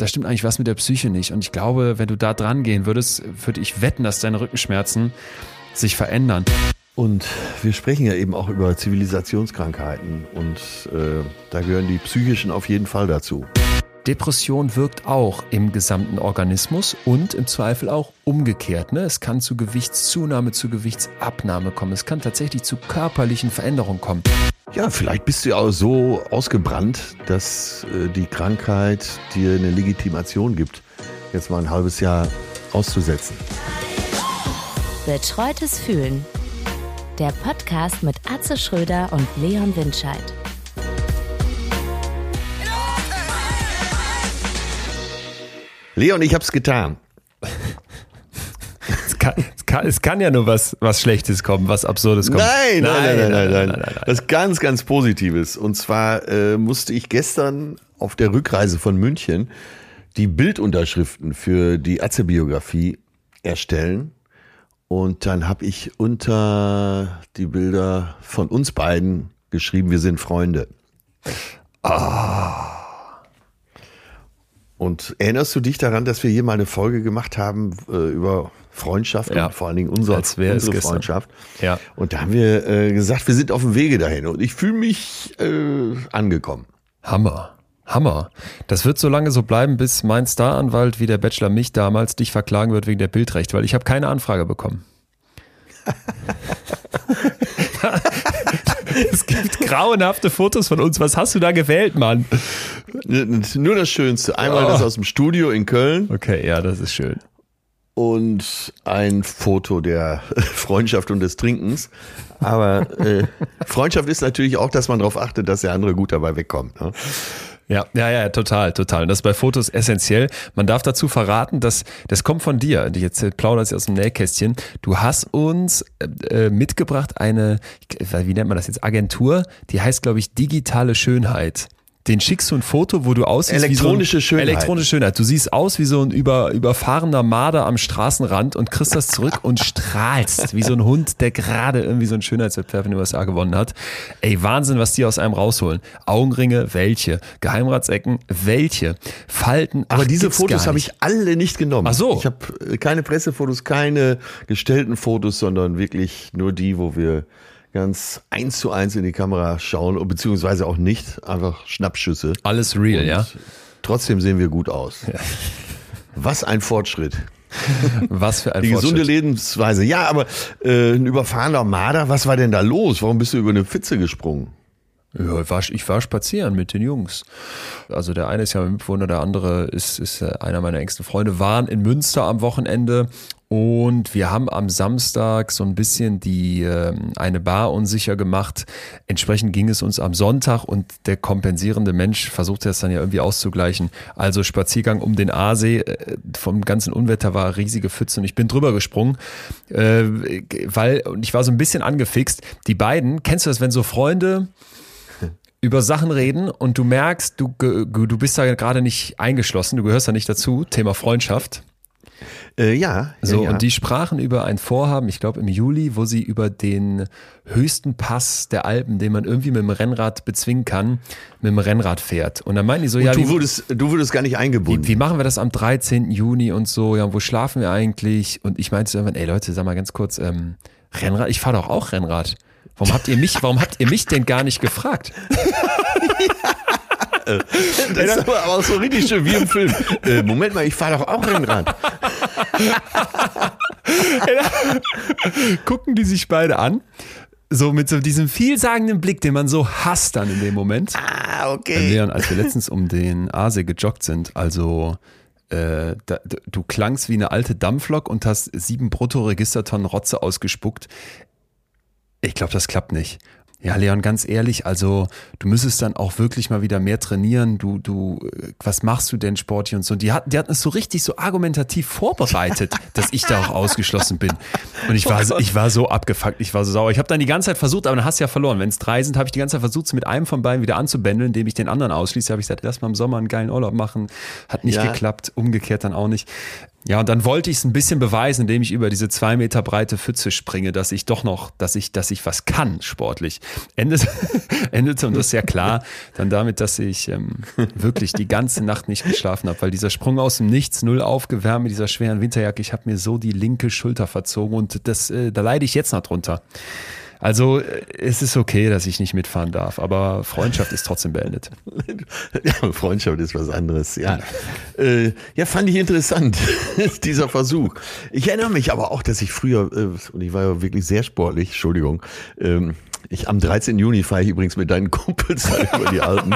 da stimmt eigentlich was mit der Psyche nicht. Und ich glaube, wenn du da dran gehen würdest, würde ich wetten, dass deine Rückenschmerzen sich verändern. Und wir sprechen ja eben auch über Zivilisationskrankheiten und äh, da gehören die psychischen auf jeden Fall dazu. Depression wirkt auch im gesamten Organismus und im Zweifel auch umgekehrt. Ne? Es kann zu Gewichtszunahme, zu Gewichtsabnahme kommen. Es kann tatsächlich zu körperlichen Veränderungen kommen. Ja, vielleicht bist du ja auch so ausgebrannt, dass äh, die Krankheit dir eine Legitimation gibt, jetzt mal ein halbes Jahr auszusetzen. Betreutes Fühlen. Der Podcast mit Atze Schröder und Leon Windscheid. Leon, ich hab's getan. Es kann, es kann, es kann ja nur was, was Schlechtes kommen, was Absurdes kommt. Nein, nein, nein, nein, nein, nein, ist ganz, ganz Positives. Und zwar äh, musste ich gestern auf der Rückreise von München die Bildunterschriften für die Atze-Biografie erstellen. Und dann habe ich unter die Bilder von uns beiden geschrieben, wir sind Freunde. Ah. Und erinnerst du dich daran, dass wir hier mal eine Folge gemacht haben äh, über Freundschaft Ja. und vor allen Dingen unsere, Als unsere gestern. Freundschaft? Ja. Und da haben wir äh, gesagt, wir sind auf dem Wege dahin und ich fühle mich äh, angekommen. Hammer. Hammer. Das wird so lange so bleiben, bis mein Staranwalt wie der Bachelor mich damals dich verklagen wird wegen der Bildrechte, weil ich habe keine Anfrage bekommen. es gibt grauenhafte Fotos von uns. Was hast du da gewählt, Mann? Nur das Schönste. Einmal Oh. das aus dem Studio in Köln Okay, ja, das ist schön. Und ein Foto der Freundschaft und des Trinkens. Aber äh, Freundschaft ist natürlich auch, dass man darauf achtet, dass der andere gut dabei wegkommt. Ne? Ja, ja, ja, total, total. Und das ist bei Fotos essentiell. Man darf dazu verraten, dass das kommt von dir. Und Jetzt plaudert sie aus dem Nähkästchen. Du hast uns äh, äh, mitgebracht eine, wie nennt man das jetzt, Agentur, die heißt, glaube ich, digitale Schönheit. Den schickst du ein Foto, wo du aussiehst Elektronische wie so ein, Schönheit. Elektronische Schönheit. Du siehst aus wie so ein über, überfahrener Marder am Straßenrand und kriegst das zurück und strahlst wie so ein Hund, der gerade irgendwie so einen Schönheitswettbewerb in den USA gewonnen hat. Ey, Wahnsinn, was die aus einem rausholen. Augenringe, welche? Geheimratsecken, welche? Falten, Aber ach, diese gibt's Fotos habe ich alle nicht genommen. Ach so. Ich habe keine Pressefotos, keine gestellten Fotos, sondern wirklich nur die, wo wir ganz eins zu eins in die Kamera schauen, beziehungsweise auch nicht, einfach Schnappschüsse. Alles real, Und ja? Trotzdem sehen wir gut aus. Was ein Fortschritt. Was für ein Die gesunde. Lebensweise. Ja, aber äh, ein überfahrener Marder, was war denn da los? Warum bist du über eine Pfütze gesprungen? Ja, ich war, ich war spazieren mit den Jungs. Also der eine ist ja mein Mitbewohner, der andere ist, ist äh, einer meiner engsten Freunde, waren in Münster am Wochenende und wir haben am Samstag so ein bisschen die ähm, eine Bar unsicher gemacht. Entsprechend ging es uns am Sonntag und der kompensierende Mensch versuchte das dann ja irgendwie auszugleichen. Also Spaziergang um den Aasee, äh, vom ganzen Unwetter war riesige Pfütze und ich bin drüber gesprungen, äh, weil und ich war so ein bisschen angefixt. Die beiden, kennst du das, wenn so Freunde über Sachen reden und du merkst, du, du bist da gerade nicht eingeschlossen, du gehörst da nicht dazu, Thema Freundschaft. Äh, ja. So, ja, und die sprachen über ein Vorhaben, ich glaube im Juli, wo sie über den höchsten Pass der Alpen, den man irgendwie mit dem Rennrad bezwingen kann, mit dem Rennrad fährt. Und dann meinten die so, ja, du, wurdest, du wurdest gar nicht eingebunden. wie, wie machen wir das am 13. Juni und so, ja, wo schlafen wir eigentlich? Und ich meinte so irgendwann, ey Leute, sag mal ganz kurz, ähm, Rennrad, ich fahre doch auch Rennrad. Warum habt ihr mich, warum habt ihr mich denn gar nicht gefragt? Das ist aber auch so richtig schön wie im Film. Äh, Moment mal, ich fahre doch auch Rennrad. gucken die sich beide an. So mit so diesem vielsagenden Blick, den man so hasst dann in dem Moment. Ah, okay. Leon, als wir letztens um den Aasee gejoggt sind, also äh, da, du klangst wie eine alte Dampflok und hast sieben Bruttoregistertonnen Rotze ausgespuckt. Ich glaube, das klappt nicht. Ja, Leon, ganz ehrlich, also du müsstest dann auch wirklich mal wieder mehr trainieren. Du, du, äh, was machst du denn sportlich und so? Und die hatten, die hatten es so richtig so argumentativ vorbereitet, dass ich da auch ausgeschlossen bin. Und ich war, so- ich war so abgefuckt, ich war so sauer. Ich habe dann die ganze Zeit versucht, aber dann hast du ja verloren. Wenn es drei sind, habe ich die ganze Zeit versucht, es mit einem von beiden wieder anzubändeln, indem ich den anderen ausschließe. Habe ich gesagt, lass mal im Sommer einen geilen Urlaub machen. Hat nicht Ja. geklappt, umgekehrt dann auch nicht. Ja, und dann wollte ich es ein bisschen beweisen, indem ich über diese zwei Meter breite Pfütze springe, dass ich doch noch, dass ich, dass ich was kann sportlich. Endete, endete und das ist ja klar, dann damit, dass ich ähm, wirklich die ganze Nacht nicht geschlafen habe, weil dieser Sprung aus dem Nichts, null aufgewärmt mit dieser schweren Winterjacke, ich habe mir so die linke Schulter verzogen und das, äh, da leide ich jetzt noch drunter. Also es ist okay, dass ich nicht mitfahren darf, aber Freundschaft ist trotzdem beendet. Ja, Freundschaft ist was anderes. Ja, äh, ja fand ich interessant, dieser Versuch. Ich erinnere mich aber auch, dass ich früher, äh, und ich war ja wirklich sehr sportlich, Entschuldigung, ähm, ich, am 13. Juni fahre ich übrigens mit deinen Kumpels über die Alpen.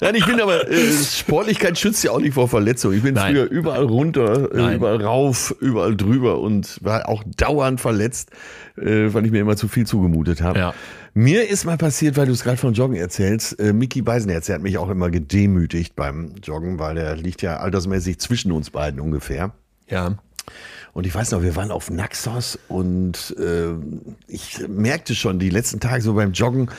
Nein, ich bin aber, äh, Sportlichkeit schützt ja auch nicht vor Verletzungen. Ich bin Nein. früher überall runter, äh, überall rauf, überall drüber und war auch dauernd verletzt, äh, weil ich mir immer zu viel zugemutet habe. Ja. Mir ist mal passiert, weil du es gerade von Joggen erzählst, äh, Mickey Beisenherz, der hat mich auch immer gedemütigt beim Joggen, weil der liegt ja altersmäßig zwischen uns beiden ungefähr. Ja. Und ich weiß noch, wir waren auf Naxos und äh, ich merkte schon die letzten Tage so beim Joggen,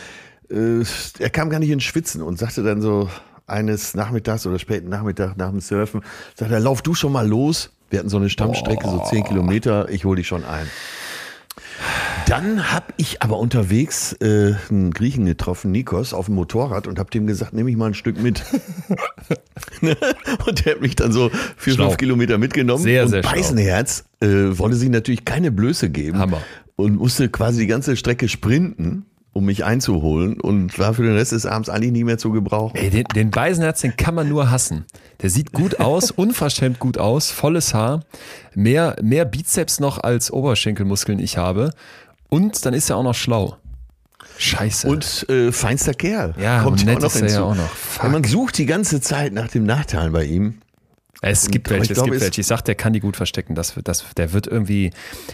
äh, er kam gar nicht ins Schwitzen und sagte dann so eines Nachmittags oder späten Nachmittag nach dem Surfen, sagt er, lauf du schon mal los. Wir hatten so eine Stammstrecke, oh. so zehn Kilometer, ich hole dich schon ein. Dann habe ich aber unterwegs äh, einen Griechen getroffen, Nikos, auf dem Motorrad und habe dem gesagt, nehme ich mal ein Stück mit. und der hat mich dann so vier, schlau. fünf Kilometer mitgenommen. Sehr, und sehr Beisenherz äh, wollte sich natürlich keine Blöße geben. Hammer. Und musste quasi die ganze Strecke sprinten um mich einzuholen und war für den Rest des Abends eigentlich nie mehr zu gebrauchen. Ey, den, den Beisenherz, den kann man nur hassen. Der sieht gut aus, unverschämt gut aus, volles Haar, mehr, mehr Bizeps noch als Oberschenkelmuskeln ich habe und dann ist er auch noch schlau. Scheiße. Und äh, feinster Kerl. Ja, kommt nett auch noch ist er ja auch noch. Fuck. Man sucht die ganze Zeit nach dem Nachteil bei ihm. Es gibt welche, es gibt welche. Ich sag, der kann die gut verstecken. Das, das, der wird irgendwie.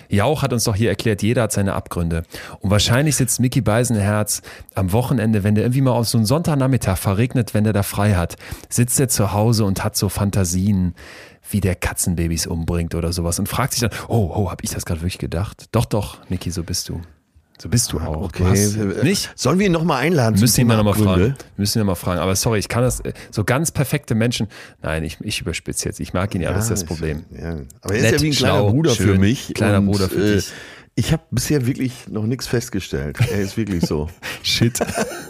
Jauch hat uns doch hier erklärt, jeder hat seine Abgründe. Und wahrscheinlich sitzt Mickey Beisenherz am Wochenende, wenn der irgendwie mal auf so einen Sonntagnachmittag verregnet, wenn der da frei hat, sitzt er zu Hause und hat so Fantasien, wie der Katzenbabys umbringt oder sowas und fragt sich dann, oh, oh, hab ich das gerade wirklich gedacht? Doch, doch, Mickey, so bist du. So bist du auch. Okay. Hast, äh, nicht? Sollen wir ihn nochmal einladen? Müssen ihn mal nochmal fragen. Müssen ihn nochmal fragen. Aber sorry, ich kann das, äh, so ganz perfekte Menschen, nein, ich, ich überspitze jetzt. Ich mag ihn ja, das ist das Problem. Ja. Aber er ist ja wie ein kleiner schlau, Bruder schön, für mich. Kleiner und, Bruder für äh, dich. Ich habe bisher wirklich noch nichts festgestellt. Er ist wirklich so. Shit.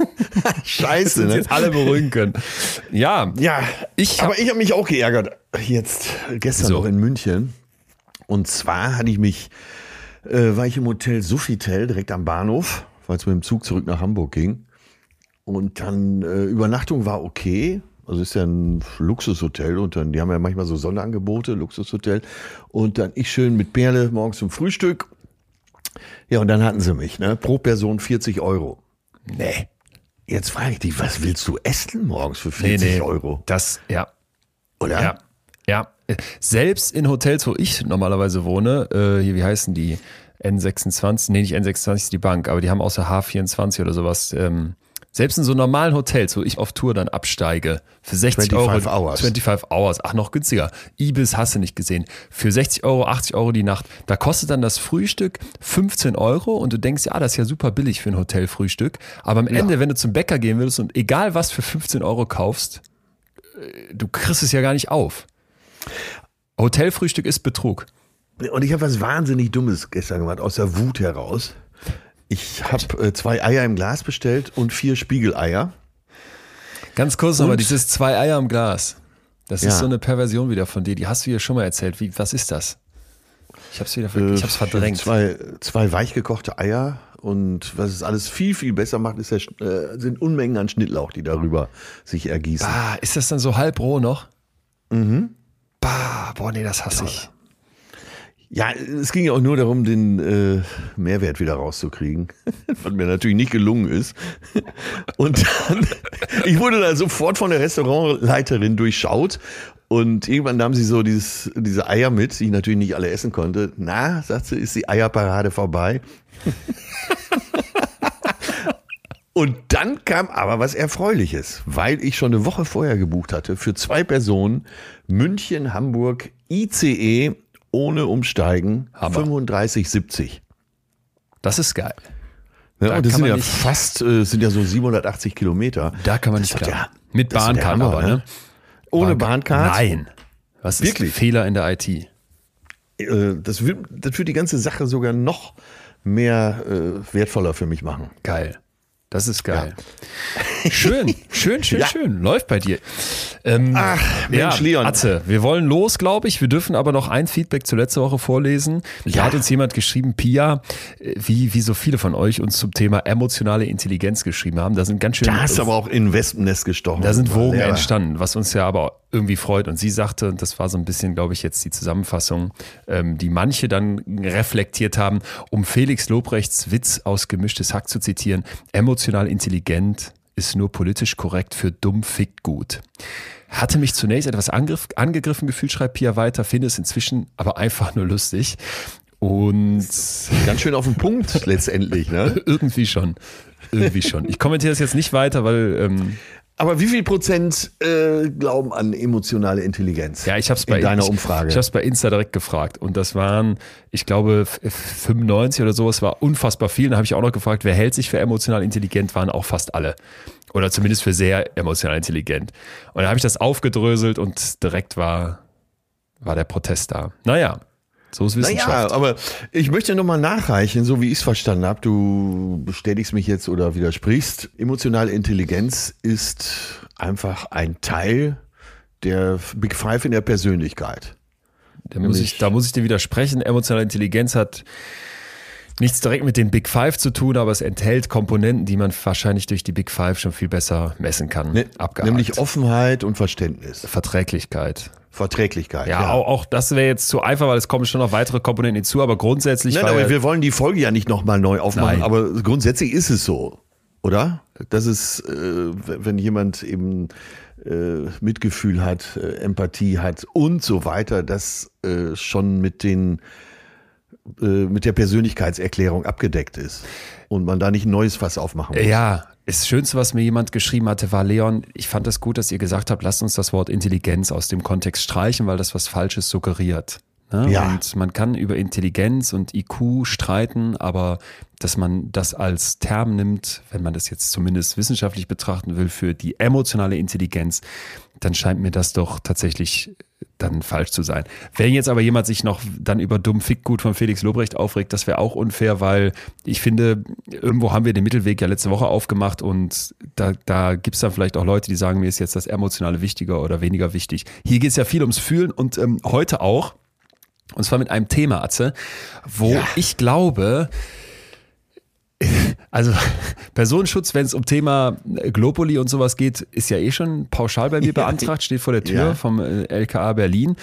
Scheiße, ne? jetzt alle beruhigen können. Ja. Ja, ich aber ich habe mich auch geärgert. Jetzt, gestern so. noch in München. Und zwar hatte ich mich äh, war ich im Hotel Sofitel direkt am Bahnhof, weil es mit dem Zug zurück nach Hamburg ging. Und dann äh, Übernachtung war okay. Also ist ja ein Luxushotel und dann, die haben ja manchmal so Sonderangebote, Luxushotel. Und dann ich schön mit Perle morgens zum Frühstück. Ja, und dann hatten sie mich, ne? Pro Person 40 Euro. Nee. Jetzt frage ich dich, was willst du essen morgens für 40 nee, nee. Euro? Das, ja. Oder? Ja. Ja, selbst in Hotels, wo ich normalerweise wohne, äh, hier, wie heißen die? N26, nee, nicht N26 ist die Bank, aber die haben außer H24 oder sowas. Ähm, selbst in so normalen Hotels, wo ich auf Tour dann absteige, für 60 25 Euro. Hours. 25 Hours. Ach, noch günstiger. Ibis hast du nicht gesehen. Für 60 Euro, 80 Euro die Nacht. Da kostet dann das Frühstück 15 Euro und du denkst, ja, das ist ja super billig für ein Hotelfrühstück. Aber am Ende, ja. wenn du zum Bäcker gehen würdest und egal was für 15 Euro kaufst, äh, du kriegst es ja gar nicht auf. Hotelfrühstück ist Betrug. Und ich habe was wahnsinnig Dummes gestern gemacht, aus der Wut heraus. Ich habe äh, zwei Eier im Glas bestellt und vier Spiegeleier. Ganz kurz nochmal, dieses zwei Eier im Glas. Das ja. ist so eine Perversion wieder von dir. Die hast du hier schon mal erzählt. Wie, was ist das? Ich habe es wieder äh, ich hab's verdrängt. Zwei, zwei weichgekochte Eier und was es alles viel, viel besser macht, ist der, äh, sind Unmengen an Schnittlauch, die darüber sich ergießen. Ah, ist das dann so halb roh noch? Mhm. Bah, boah, nee, das hasse ich. Ja, es ging ja auch nur darum, den äh, Mehrwert wieder rauszukriegen, was mir natürlich nicht gelungen ist. Und dann, ich wurde dann sofort von der Restaurantleiterin durchschaut und irgendwann nahm sie so dieses, diese Eier mit, die ich natürlich nicht alle essen konnte. Na, sagt sie, ist die Eierparade vorbei? Und dann kam aber was Erfreuliches, weil ich schon eine Woche vorher gebucht hatte für zwei Personen München, Hamburg, ICE ohne Umsteigen 35,70. Das ist geil. Ja, da und das sind ja fast, äh, sind ja so 780 Kilometer. Da kann man nicht klar. Ja, Mit Bahncard aber, ne? Ohne Bahncard? Nein. Was ist Wirklich? Fehler in der IT? Äh, das wird, das wird die ganze Sache sogar noch mehr äh, wertvoller für mich machen. Geil. Das ist geil. Ja. Schön, schön, schön, ja. schön. Läuft bei dir. Ähm, Ach, Mensch, ja, Leon. Atze, wir wollen los, glaube ich. Wir dürfen aber noch ein Feedback zur letzten Woche vorlesen. Da hat uns jemand geschrieben, Pia, wie, wie so viele von euch uns zum Thema emotionale Intelligenz geschrieben haben. Da sind ganz schön. Da hast aber auch in Wespennest gestochen. Da sind Wogen entstanden, was uns ja aber irgendwie freut. Und sie sagte, und das war so ein bisschen, glaube ich, jetzt die Zusammenfassung, ähm, die manche dann reflektiert haben, um Felix Lobrechts Witz aus Gemischtes Hack zu zitieren, emotional intelligent ist nur politisch korrekt für dumm fickt gut. Hatte mich zunächst etwas angriff, angegriffen gefühlt, schreibt Pia weiter, finde es inzwischen aber einfach nur lustig. Und ganz schön auf den Punkt letztendlich, ne? Irgendwie schon. Irgendwie schon. Ich kommentiere das jetzt nicht weiter, weil ähm, aber wie viel Prozent äh, glauben an emotionale Intelligenz? Ja, ich habe es bei deiner Umfrage. Ich, ich habe es bei Insta direkt gefragt und das waren, ich glaube, 95 oder so. Es war unfassbar viel. Da habe ich auch noch gefragt, wer hält sich für emotional intelligent? Waren auch fast alle oder zumindest für sehr emotional intelligent. Und da habe ich das aufgedröselt und direkt war war der Protest da. Naja, so ist Wissenschaft. Naja, aber ich möchte nochmal nachreichen, so wie ich es verstanden habe. Du bestätigst mich jetzt oder widersprichst. Emotionale Intelligenz ist einfach ein Teil der Big Five in der Persönlichkeit. Da muss, ich, da muss ich dir widersprechen. Emotionale Intelligenz hat nichts direkt mit den Big Five zu tun, aber es enthält Komponenten, die man wahrscheinlich durch die Big Five schon viel besser messen kann. Ne, nämlich Offenheit und Verständnis. Verträglichkeit. Verträglichkeit. Ja, ja. Auch, auch, das wäre jetzt zu einfach, weil es kommen schon noch weitere Komponenten hinzu, aber grundsätzlich. Nein, aber wir wollen die Folge ja nicht nochmal neu aufmachen, Nein. aber grundsätzlich ist es so, oder? Das ist, äh, wenn jemand eben äh, Mitgefühl hat, äh, Empathie hat und so weiter, das schon mit den mit der Persönlichkeitserklärung abgedeckt ist und man da nicht ein neues Fass aufmachen muss. Ja, das Schönste, was mir jemand geschrieben hatte, war Leon, ich fand das gut, dass ihr gesagt habt, lasst uns das Wort Intelligenz aus dem Kontext streichen, weil das was Falsches suggeriert. Ne? Ja. Und man kann über Intelligenz und IQ streiten, aber dass man das als Term nimmt, wenn man das jetzt zumindest wissenschaftlich betrachten will, für die emotionale Intelligenz, dann scheint mir das doch tatsächlich dann falsch zu sein. Wenn jetzt aber jemand sich noch dann über dumm Fickgut von Felix Lobrecht aufregt, das wäre auch unfair, weil ich finde, irgendwo haben wir den Mittelweg ja letzte Woche aufgemacht und da, da gibt es dann vielleicht auch Leute, die sagen, mir ist jetzt das Emotionale wichtiger oder weniger wichtig. Hier geht es ja viel ums Fühlen und ähm, heute auch, und zwar mit einem Thema, Atze, wo ja. ich glaube, also Personenschutz, wenn es um Thema Globuli und sowas geht, ist ja eh schon pauschal bei mir beantragt, steht vor der Tür ja. vom äh, LKA Berlin.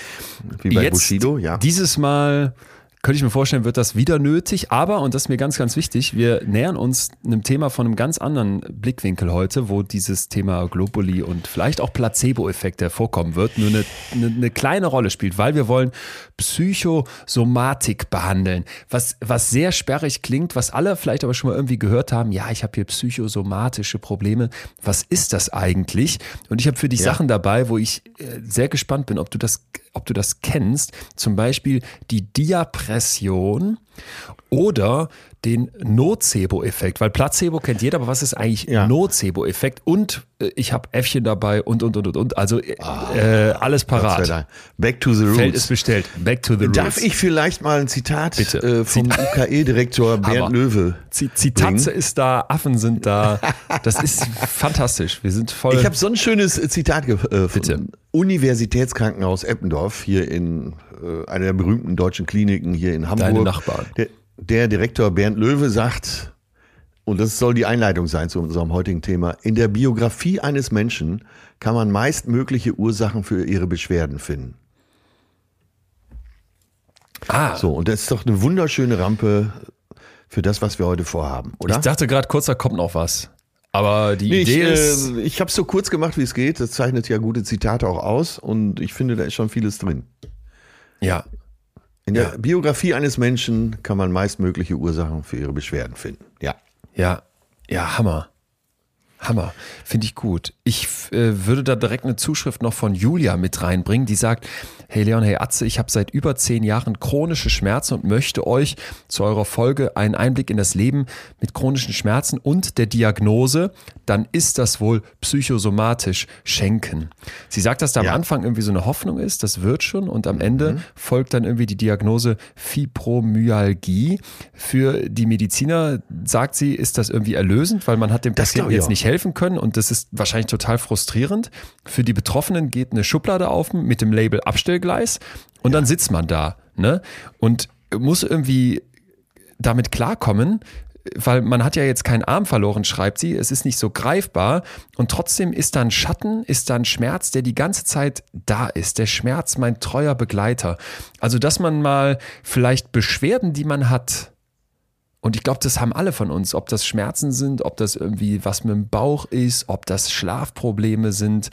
Wie bei Jetzt, Bushido, ja. Dieses Mal könnte ich mir vorstellen, wird das wieder nötig. Aber, und das ist mir ganz, ganz wichtig, wir nähern uns einem Thema von einem ganz anderen Blickwinkel heute, wo dieses Thema Globuli und vielleicht auch Placebo-Effekt hervorkommen wird, nur eine, eine, eine, kleine Rolle spielt, weil wir wollen Psychosomatik behandeln. Was, was sehr sperrig klingt, was alle vielleicht aber schon mal irgendwie gehört haben, ja, ich habe hier psychosomatische Probleme. Was ist das eigentlich? Und ich habe für dich ja. Sachen dabei, wo ich äh, sehr gespannt bin, ob du das ob du das kennst, zum Beispiel die Diapression oder den Nocebo-Effekt, weil Placebo kennt jeder, aber was ist eigentlich ja. Nocebo-Effekt? Und äh, ich habe Äffchen dabei und und und und und, also äh, oh, alles parat. Back to the roots. Feld ist bestellt. Back to the roots. Darf ich vielleicht mal ein Zitat äh, vom UKE-Direktor Bernd Löwe? Zitatze ist da, Affen sind da. Das ist fantastisch. Wir sind voll. Ich habe so ein schönes Zitat äh, Bitte. Universitätskrankenhaus Eppendorf hier in äh, einer der berühmten deutschen Kliniken hier in Hamburg. Deine Nachbarn. Der, der Direktor Bernd Löwe sagt, und das soll die Einleitung sein zu unserem heutigen Thema, in der Biografie eines Menschen kann man meist mögliche Ursachen für ihre Beschwerden finden. Ah. So, und das ist doch eine wunderschöne Rampe für das, was wir heute vorhaben, oder? Ich dachte gerade kurz, da kommt noch was. Aber die nee, Idee ich, ist. Äh, ich habe es so kurz gemacht, wie es geht. Das zeichnet ja gute Zitate auch aus und ich finde, da ist schon vieles drin. Ja, in der ja. Biografie eines Menschen kann man meist mögliche Ursachen für ihre Beschwerden finden. Ja. Ja, ja, Hammer. Hammer, finde ich gut. Ich äh, würde da direkt eine Zuschrift noch von Julia mit reinbringen, die sagt, hey Leon, hey Atze, ich habe seit über zehn Jahren chronische Schmerzen und möchte euch zu eurer Folge einen Einblick in das Leben mit chronischen Schmerzen und der Diagnose, dann ist das wohl psychosomatisch schenken. Sie sagt, dass da am ja. Anfang irgendwie so eine Hoffnung ist, das wird schon und am Ende mhm. folgt dann irgendwie die Diagnose Fibromyalgie. Für die Mediziner, sagt sie, ist das irgendwie erlösend, weil man hat dem Patienten jetzt nicht helfen helfen können und das ist wahrscheinlich total frustrierend. Für die Betroffenen geht eine Schublade auf mit dem Label Abstellgleis und ja. dann sitzt man da ne? und muss irgendwie damit klarkommen, weil man hat ja jetzt keinen Arm verloren, schreibt sie. Es ist nicht so greifbar und trotzdem ist da ein Schatten, ist da ein Schmerz, der die ganze Zeit da ist. Der Schmerz, mein treuer Begleiter. Also, dass man mal vielleicht Beschwerden, die man hat, und ich glaube, das haben alle von uns, ob das Schmerzen sind, ob das irgendwie was mit dem Bauch ist, ob das Schlafprobleme sind,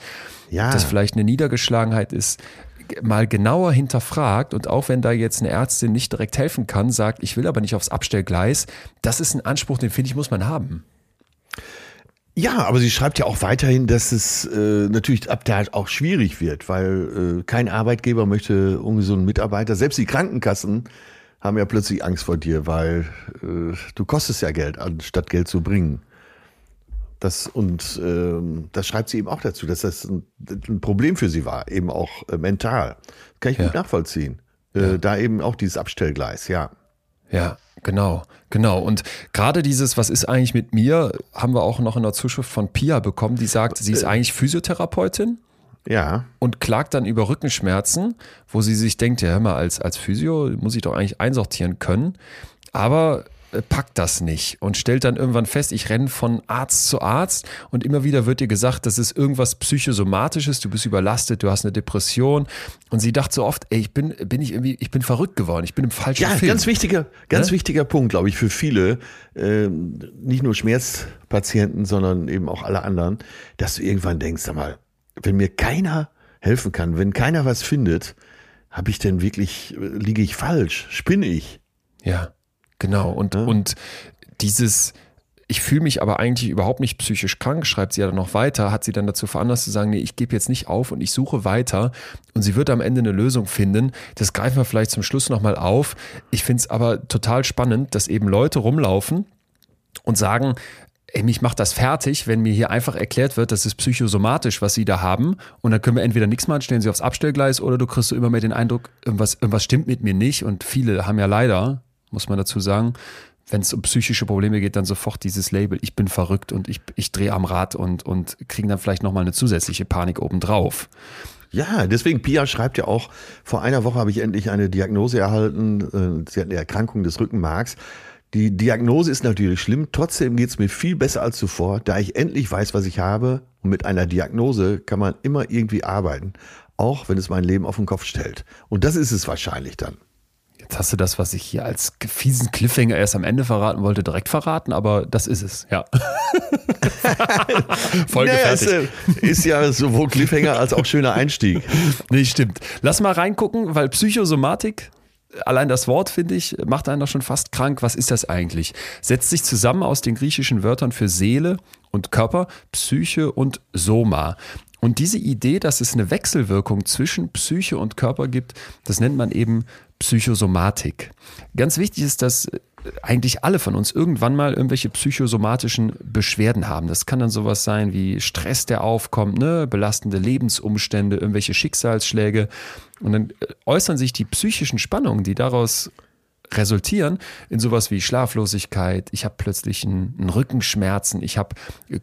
ja. ob das vielleicht eine Niedergeschlagenheit ist, mal genauer hinterfragt und auch wenn da jetzt eine Ärztin nicht direkt helfen kann, sagt, ich will aber nicht aufs Abstellgleis, das ist ein Anspruch, den finde ich, muss man haben. Ja, aber sie schreibt ja auch weiterhin, dass es äh, natürlich ab da auch schwierig wird, weil äh, kein Arbeitgeber möchte ungesunden Mitarbeiter, selbst die Krankenkassen haben ja plötzlich Angst vor dir, weil äh, du kostest ja Geld, anstatt Geld zu bringen. Das, und ähm, das schreibt sie eben auch dazu, dass das ein, ein Problem für sie war, eben auch äh, mental. Kann ich ja. gut nachvollziehen. Äh, ja. Da eben auch dieses Abstellgleis, ja. Ja, genau, genau. Und gerade dieses, was ist eigentlich mit mir, haben wir auch noch in der Zuschrift von Pia bekommen, die sagt, sie ist äh. eigentlich Physiotherapeutin ja. Und klagt dann über Rückenschmerzen, wo sie sich denkt, ja, hör mal, als, als Physio muss ich doch eigentlich einsortieren können. Aber äh, packt das nicht und stellt dann irgendwann fest, ich renne von Arzt zu Arzt und immer wieder wird ihr gesagt, das ist irgendwas psychosomatisches, du bist überlastet, du hast eine Depression und sie dachte so oft, ey, ich bin bin ich irgendwie ich bin verrückt geworden, ich bin im falschen ja, Film. Ja, ganz wichtiger ganz ne? wichtiger Punkt, glaube ich, für viele, äh, nicht nur Schmerzpatienten, sondern eben auch alle anderen, dass du irgendwann denkst, sag mal, wenn mir keiner helfen kann, wenn keiner was findet, habe ich denn wirklich, liege ich falsch, spinne ich? Ja, genau. Und, ja. und dieses, ich fühle mich aber eigentlich überhaupt nicht psychisch krank, schreibt sie ja dann noch weiter, hat sie dann dazu veranlasst zu sagen, nee, ich gebe jetzt nicht auf und ich suche weiter und sie wird am Ende eine Lösung finden. Das greifen wir vielleicht zum Schluss nochmal auf. Ich finde es aber total spannend, dass eben Leute rumlaufen und sagen, ey, mich macht das fertig, wenn mir hier einfach erklärt wird, das ist psychosomatisch, was sie da haben. Und dann können wir entweder nichts machen, stellen sie aufs Abstellgleis oder du kriegst so immer mehr den Eindruck, irgendwas, irgendwas stimmt mit mir nicht. Und viele haben ja leider, muss man dazu sagen, wenn es um psychische Probleme geht, dann sofort dieses Label, ich bin verrückt und ich, ich drehe am Rad und, und kriegen dann vielleicht nochmal eine zusätzliche Panik obendrauf. Ja, deswegen Pia schreibt ja auch, vor einer Woche habe ich endlich eine Diagnose erhalten, äh, sie hat eine Erkrankung des Rückenmarks. Die Diagnose ist natürlich schlimm, trotzdem geht es mir viel besser als zuvor, da ich endlich weiß, was ich habe. Und mit einer Diagnose kann man immer irgendwie arbeiten, auch wenn es mein Leben auf den Kopf stellt. Und das ist es wahrscheinlich dann. Jetzt hast du das, was ich hier als fiesen Cliffhanger erst am Ende verraten wollte, direkt verraten, aber das ist es, ja. Folge naja. Ist, ist ja sowohl Cliffhanger als auch schöner Einstieg. Nee, stimmt. Lass mal reingucken, weil Psychosomatik allein das Wort, finde ich, macht einen doch schon fast krank. Was ist das eigentlich? Setzt sich zusammen aus den griechischen Wörtern für Seele und Körper, Psyche und Soma. Und diese Idee, dass es eine Wechselwirkung zwischen Psyche und Körper gibt, das nennt man eben Psychosomatik. Ganz wichtig ist, dass eigentlich alle von uns irgendwann mal irgendwelche psychosomatischen Beschwerden haben. Das kann dann sowas sein wie Stress, der aufkommt, ne? belastende Lebensumstände, irgendwelche Schicksalsschläge. Und dann äh, äußern sich die psychischen Spannungen, die daraus resultieren in sowas wie Schlaflosigkeit, ich habe plötzlich einen, einen, Rückenschmerzen, ich habe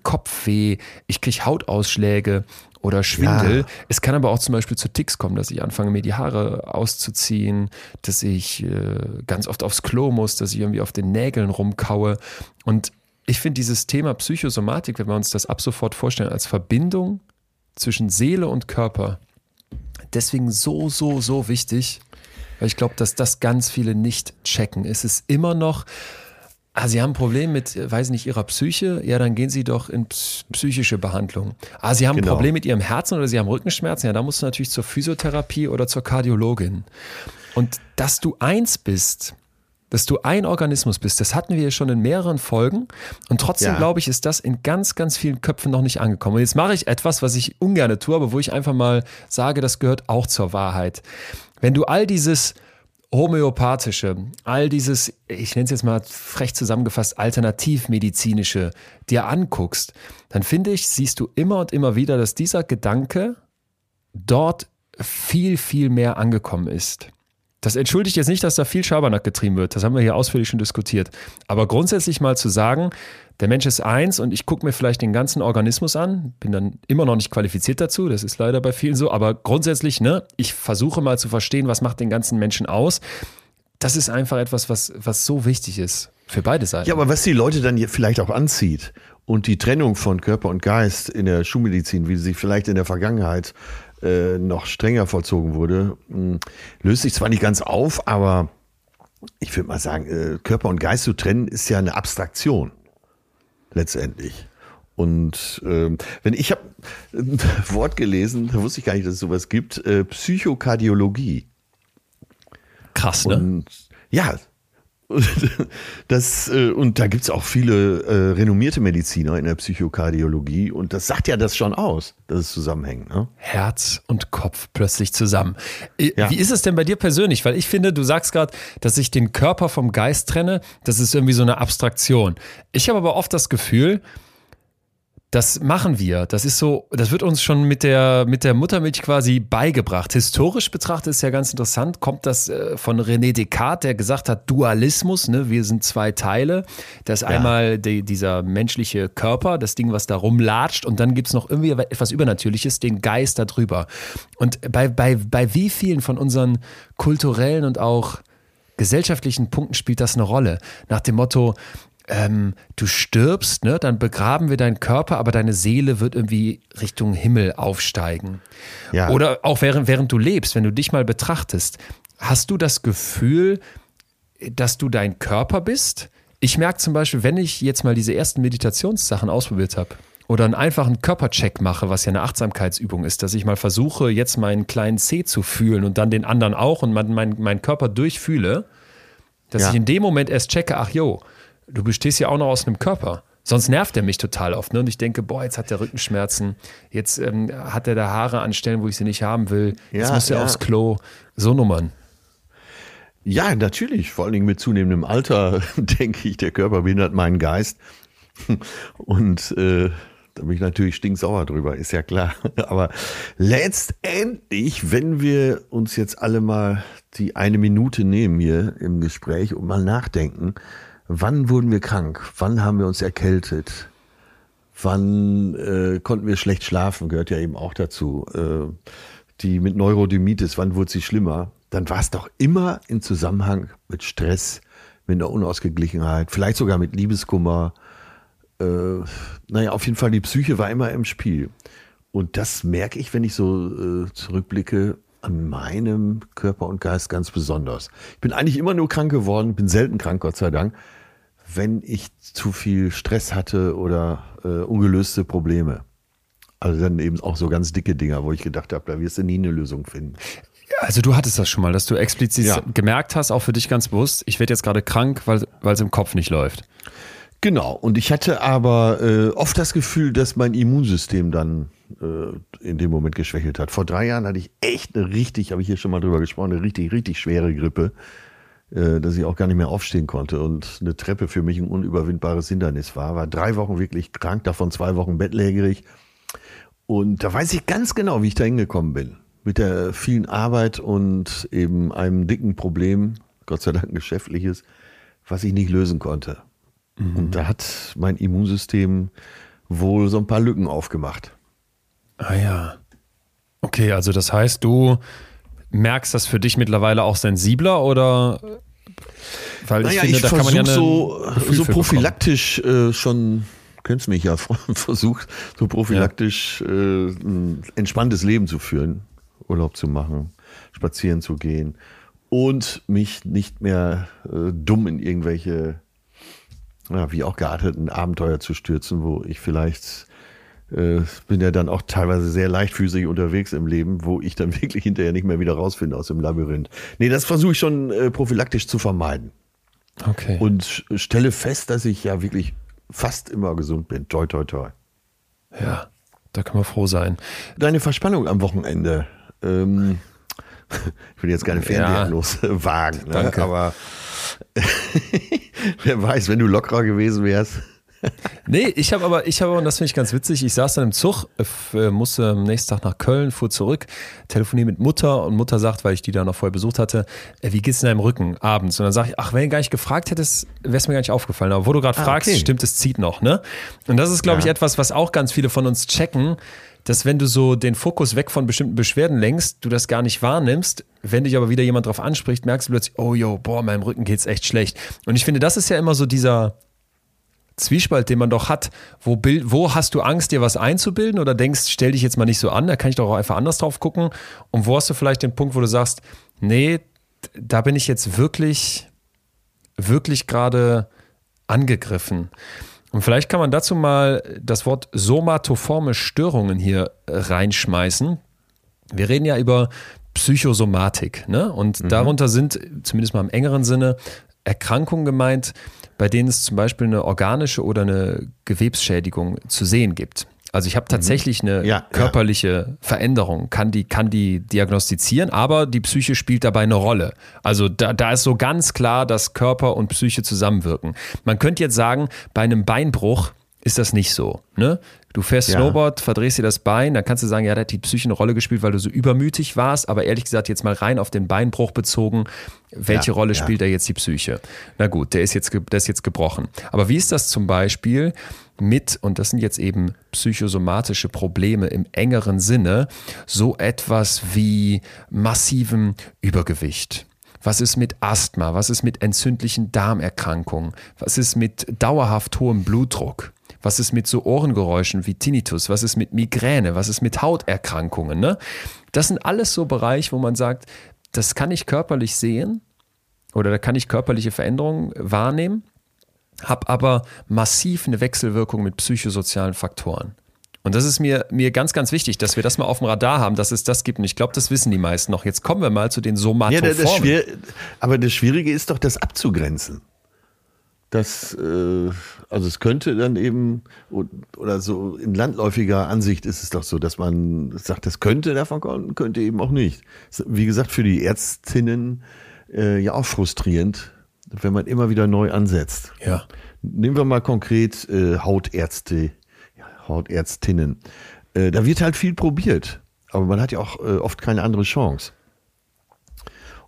Kopfweh, ich kriege Hautausschläge oder Schwindel. Ja. Es kann aber auch zum Beispiel zu Ticks kommen, dass ich anfange, mir die Haare auszuziehen, dass ich äh, ganz oft aufs Klo muss, dass ich irgendwie auf den Nägeln rumkaue. Und ich finde dieses Thema Psychosomatik, wenn wir uns das ab sofort vorstellen, als Verbindung zwischen Seele und Körper, deswegen so, so, so wichtig, weil ich glaube, dass das ganz viele nicht checken. Es ist immer noch, ah, Sie haben ein Problem mit, weiß nicht, Ihrer Psyche, ja, dann gehen Sie doch in psychische Behandlung. Ah, Sie haben genau. ein Problem mit Ihrem Herzen oder Sie haben Rückenschmerzen, ja, da musst du natürlich zur Physiotherapie oder zur Kardiologin. Und dass du eins bist, dass du ein Organismus bist, das hatten wir schon in mehreren Folgen und trotzdem ja. glaube ich, ist das in ganz, ganz vielen Köpfen noch nicht angekommen. Und jetzt mache ich etwas, was ich ungern tue, aber wo ich einfach mal sage, das gehört auch zur Wahrheit. Wenn du all dieses homöopathische, all dieses, ich nenne es jetzt mal frech zusammengefasst, alternativmedizinische dir anguckst, dann finde ich, siehst du immer und immer wieder, dass dieser Gedanke dort viel, viel mehr angekommen ist. Das entschuldigt jetzt nicht, dass da viel Schabernack getrieben wird. Das haben wir hier ausführlich schon diskutiert. Aber grundsätzlich mal zu sagen, der Mensch ist eins und ich gucke mir vielleicht den ganzen Organismus an, bin dann immer noch nicht qualifiziert dazu, das ist leider bei vielen so, aber grundsätzlich, ne, ich versuche mal zu verstehen, was macht den ganzen Menschen aus. Das ist einfach etwas, was, was so wichtig ist für beide Seiten. Ja, aber was die Leute dann vielleicht auch anzieht und die Trennung von Körper und Geist in der Schulmedizin, wie sie vielleicht in der Vergangenheit äh, noch strenger vollzogen wurde, hm, löst sich zwar nicht ganz auf, aber ich würde mal sagen, äh, Körper und Geist zu trennen ist ja eine Abstraktion letztendlich. Und ähm, wenn ich habe ein Wort gelesen, da wusste ich gar nicht, dass es sowas gibt, äh, Psychokardiologie. Krass, ne? Und, ja, Das, äh, und da gibt es auch viele äh, renommierte Mediziner in der Psychokardiologie und das sagt ja das schon aus, dass es zusammenhängt. Ne? Herz und Kopf plötzlich zusammen. Ja. Wie ist es denn bei dir persönlich? Weil ich finde, du sagst gerade, dass ich den Körper vom Geist trenne, das ist irgendwie so eine Abstraktion. Ich habe aber oft das Gefühl, das machen wir. Das ist so, das wird uns schon mit der, mit der Muttermilch quasi beigebracht. Historisch betrachtet ist ja ganz interessant, kommt das äh, von René Descartes, der gesagt hat, Dualismus, ne? wir sind zwei Teile. Das ist ja. einmal die, dieser menschliche Körper, das Ding, was da rumlatscht, und dann gibt es noch irgendwie etwas Übernatürliches, den Geist darüber. Und bei, bei, bei wie vielen von unseren kulturellen und auch gesellschaftlichen Punkten spielt das eine Rolle? Nach dem Motto, ähm, du stirbst, ne, dann begraben wir deinen Körper, aber deine Seele wird irgendwie Richtung Himmel aufsteigen. Ja. Oder auch während, während du lebst, wenn du dich mal betrachtest, hast du das Gefühl, dass du dein Körper bist? Ich merke zum Beispiel, wenn ich jetzt mal diese ersten Meditationssachen ausprobiert habe oder einen einfachen Körpercheck mache, was ja eine Achtsamkeitsübung ist, dass ich mal versuche, jetzt meinen kleinen C zu fühlen und dann den anderen auch und meinen mein, mein Körper durchfühle, dass ja. ich in dem Moment erst checke, ach jo, du bestehst ja auch noch aus einem Körper. Sonst nervt er mich total oft. Ne? Und ich denke, boah, jetzt hat der Rückenschmerzen, jetzt ähm, hat er da Haare an Stellen, wo ich sie nicht haben will, jetzt ja, muss er ja. aufs Klo. So Nummern. Ja, natürlich. Vor allen Dingen mit zunehmendem Alter, denke ich, der Körper behindert meinen Geist. Und äh, da bin ich natürlich stinksauer drüber, ist ja klar. Aber letztendlich, wenn wir uns jetzt alle mal die eine Minute nehmen hier im Gespräch und mal nachdenken, wann wurden wir krank? Wann haben wir uns erkältet? Wann äh, konnten wir schlecht schlafen? Gehört ja eben auch dazu. Äh, die mit Neurodermitis, wann wurde sie schlimmer? Dann war es doch immer im Zusammenhang mit Stress, mit einer Unausgeglichenheit, vielleicht sogar mit Liebeskummer. Äh, naja, auf jeden Fall, die Psyche war immer im Spiel. Und das merke ich, wenn ich so äh, zurückblicke, an meinem Körper und Geist ganz besonders. Ich bin eigentlich immer nur krank geworden, bin selten krank, Gott sei Dank wenn ich zu viel Stress hatte oder äh, ungelöste Probleme. Also dann eben auch so ganz dicke Dinger, wo ich gedacht habe, da wirst du nie eine Lösung finden. Also du hattest das schon mal, dass du explizit ja. gemerkt hast, auch für dich ganz bewusst, ich werde jetzt gerade krank, weil es im Kopf nicht läuft. Genau, und ich hatte aber äh, oft das Gefühl, dass mein Immunsystem dann äh, in dem Moment geschwächelt hat. Vor drei Jahren hatte ich echt eine richtig, habe ich hier schon mal drüber gesprochen, eine richtig, richtig schwere Grippe. Äh, dass ich auch gar nicht mehr aufstehen konnte und eine Treppe für mich ein unüberwindbares Hindernis war. War drei Wochen wirklich krank, davon zwei Wochen bettlägerig. Und da weiß ich ganz genau, wie ich da hingekommen bin. Mit der vielen Arbeit und eben einem dicken Problem, Gott sei Dank geschäftliches, was ich nicht lösen konnte. Mhm. Und da hat mein Immunsystem wohl so ein paar Lücken aufgemacht. Ah ja. Okay, also das heißt, du merkst das für dich mittlerweile auch sensibler oder? Weil naja, ich, finde, ich da kann man ja so, so prophylaktisch äh, schon, kennst mich ja, versucht, so prophylaktisch ja. äh, ein entspanntes Leben zu führen, Urlaub zu machen, spazieren zu gehen und mich nicht mehr äh, dumm in irgendwelche, ja, wie auch gearteten Abenteuer zu stürzen, wo ich vielleicht äh, bin ja dann auch teilweise sehr leichtfüßig unterwegs im Leben, wo ich dann wirklich hinterher nicht mehr wieder rausfinde aus dem Labyrinth. Nee, das versuche ich schon äh, prophylaktisch zu vermeiden. Okay. Und stelle fest, dass ich ja wirklich fast immer gesund bin. Toi, toi, toi. Ja, da kann man froh sein. Deine Verspannung am Wochenende. Ähm, ich will jetzt keine Ferndiagnose ja, wagen, ne? Danke. aber wer weiß, wenn du lockerer gewesen wärst. Nee, ich habe aber, ich habe, und das finde ich ganz witzig, ich saß dann im Zug, äh, musste am nächsten Tag nach Köln, fuhr zurück, telefoniere mit Mutter und Mutter sagt, weil ich die da noch vorher besucht hatte, äh, wie geht's in deinem Rücken abends? Und dann sage ich, ach, wenn du gar nicht gefragt hättest, wäre es mir gar nicht aufgefallen. Aber wo du gerade ah, fragst, okay. stimmt, es zieht noch, ne? Und das ist, glaube ja. ich, etwas, was auch ganz viele von uns checken, dass wenn du so den Fokus weg von bestimmten Beschwerden lenkst, du das gar nicht wahrnimmst. Wenn dich aber wieder jemand drauf anspricht, merkst du plötzlich, oh yo, boah, meinem Rücken geht's echt schlecht. Und ich finde, das ist ja immer so dieser, Zwiespalt, den man doch hat. Wo, wo hast du Angst, dir was einzubilden oder denkst, stell dich jetzt mal nicht so an, da kann ich doch auch einfach anders drauf gucken. Und wo hast du vielleicht den Punkt, wo du sagst, nee, da bin ich jetzt wirklich, wirklich gerade angegriffen. Und vielleicht kann man dazu mal das Wort somatoforme Störungen hier reinschmeißen. Wir reden ja über Psychosomatik, ne? Und mhm. darunter sind, zumindest mal im engeren Sinne, Erkrankungen gemeint, bei denen es zum Beispiel eine organische oder eine Gewebsschädigung zu sehen gibt. Also ich habe tatsächlich eine ja, körperliche ja. Veränderung, kann die, kann die diagnostizieren, aber die Psyche spielt dabei eine Rolle. Also da, da ist so ganz klar, dass Körper und Psyche zusammenwirken. Man könnte jetzt sagen, bei einem Beinbruch ist das nicht so. Ne? Du fährst ja. Snowboard, verdrehst dir das Bein, dann kannst du sagen, ja, da hat die Psyche eine Rolle gespielt, weil du so übermütig warst, aber ehrlich gesagt, jetzt mal rein auf den Beinbruch bezogen, welche ja, Rolle ja. spielt da jetzt die Psyche? Na gut, der ist, jetzt, der ist jetzt gebrochen. Aber wie ist das zum Beispiel mit, und das sind jetzt eben psychosomatische Probleme im engeren Sinne, so etwas wie massivem Übergewicht? Was ist mit Asthma? Was ist mit entzündlichen Darmerkrankungen? Was ist mit dauerhaft hohem Blutdruck? Was ist mit so Ohrengeräuschen wie Tinnitus? Was ist mit Migräne? Was ist mit Hauterkrankungen? Ne? Das sind alles so Bereiche, wo man sagt, das kann ich körperlich sehen oder da kann ich körperliche Veränderungen wahrnehmen, habe aber massiv eine Wechselwirkung mit psychosozialen Faktoren. Und das ist mir, mir ganz, ganz wichtig, dass wir das mal auf dem Radar haben, dass es das gibt. Und ich glaube, das wissen die meisten noch. Jetzt kommen wir mal zu den Somatoformen. Ja, das, das aber das Schwierige ist doch, das abzugrenzen das, äh, also es könnte dann eben, oder so in landläufiger Ansicht ist es doch so, dass man sagt, das könnte davon kommen, könnte eben auch nicht. Wie gesagt, für die Ärztinnen äh, ja auch frustrierend, wenn man immer wieder neu ansetzt. Ja. Nehmen wir mal konkret äh, Hautärzte, ja, Hautärztinnen. Äh, da wird halt viel probiert, aber man hat ja auch äh, oft keine andere Chance.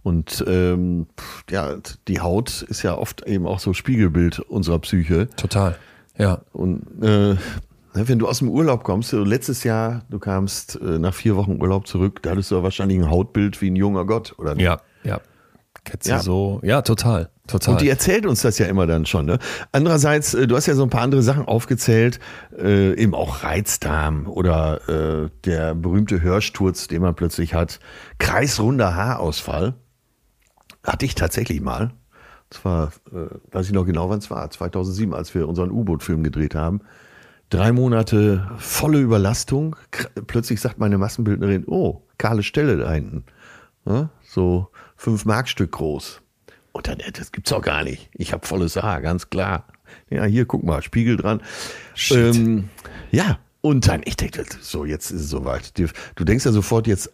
Und ähm, ja, die Haut ist ja oft eben auch so Spiegelbild unserer Psyche. Total, ja. Und äh, ne, wenn du aus dem Urlaub kommst, so letztes Jahr, du kamst äh, nach vier Wochen Urlaub zurück, da hattest du ja wahrscheinlich ein Hautbild wie ein junger Gott, oder nicht? Ja, ja. Ketze ja. so, ja, total. Total. Und die erzählt uns das ja immer dann schon. Ne? Andererseits, äh, du hast ja so ein paar andere Sachen aufgezählt, äh, eben auch Reizdarm oder äh, der berühmte Hörsturz, den man plötzlich hat, kreisrunder Haarausfall. Hatte ich tatsächlich mal. Zwar, äh, weiß ich noch genau, wann es war, 2007, als wir unseren U-Boot-Film gedreht haben. Drei Monate volle Überlastung. Plötzlich sagt meine Massenbildnerin, oh, kahle Stelle da hinten. Ja, so fünf Markstück groß. Und dann, das gibt's auch gar nicht. Ich habe volles Haar, ganz klar. Ja, hier, guck mal, Spiegel dran. Ähm, ja, und dann, ich denke, so, jetzt ist es soweit. Du denkst ja sofort jetzt,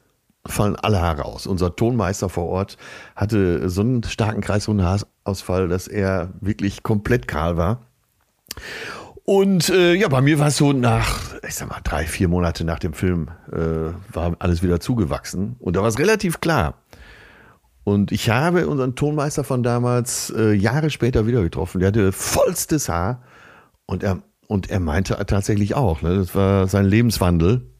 fallen alle Haare aus. Unser Tonmeister vor Ort hatte so einen starken kreisrunden Haarausfall, dass er wirklich komplett kahl war. Und äh, ja, bei mir war es so nach, ich sag mal, drei, vier Monate nach dem Film äh, war alles wieder zugewachsen. Und da war es relativ klar. Und ich habe unseren Tonmeister von damals äh, Jahre später wieder getroffen. Der hatte vollstes Haar. Und er, und er meinte tatsächlich auch, ne, das war sein Lebenswandel.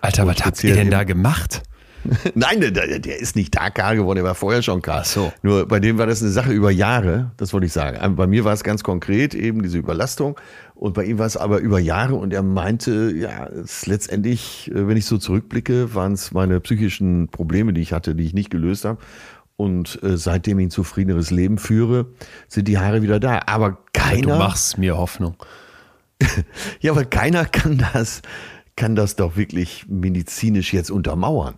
Alter, was habt ihr denn da gemacht? Nein, der, der, ist nicht da kahl geworden, der war vorher schon kahl. so. Nur bei dem war das eine Sache über Jahre, das wollte ich sagen. Bei mir war es ganz konkret eben diese Überlastung und bei ihm war es aber über Jahre und er meinte, ja, es letztendlich, äh, wenn ich so zurückblicke, waren es meine psychischen Probleme, die ich hatte, die ich nicht gelöst habe. Und äh, seitdem ich ein zufriedeneres Leben führe, sind die Haare wieder da. Aber keiner. Ja, du machst mir Hoffnung. ja, aber keiner kann das kann das doch wirklich medizinisch jetzt untermauern.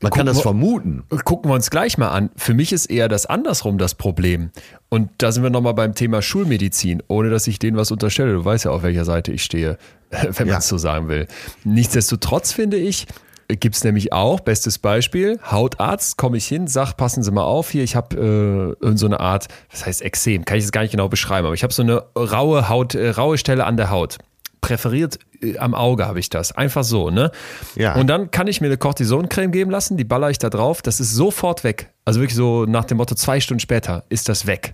Man kann das vermuten. Gucken wir uns gleich mal an. Für mich ist eher das andersrum das Problem. Und da sind wir nochmal beim Thema Schulmedizin, ohne dass ich denen was unterstelle. Du weißt ja, auf welcher Seite ich stehe, wenn man es so sagen will. Nichtsdestotrotz finde ich, gibt es nämlich auch, bestes Beispiel, Hautarzt, komme ich hin, sag, passen Sie mal auf hier, ich habe äh, so eine Art, was heißt Exem, kann ich es gar nicht genau beschreiben, aber ich habe so eine raue Haut, äh, raue Stelle an der Haut. Präferiert äh, am Auge habe ich das. Einfach so, ne? Ja. Und dann kann ich mir eine Cortisoncreme geben lassen, die baller ich da drauf, das ist sofort weg. Also wirklich so nach dem Motto, zwei Stunden später ist das weg.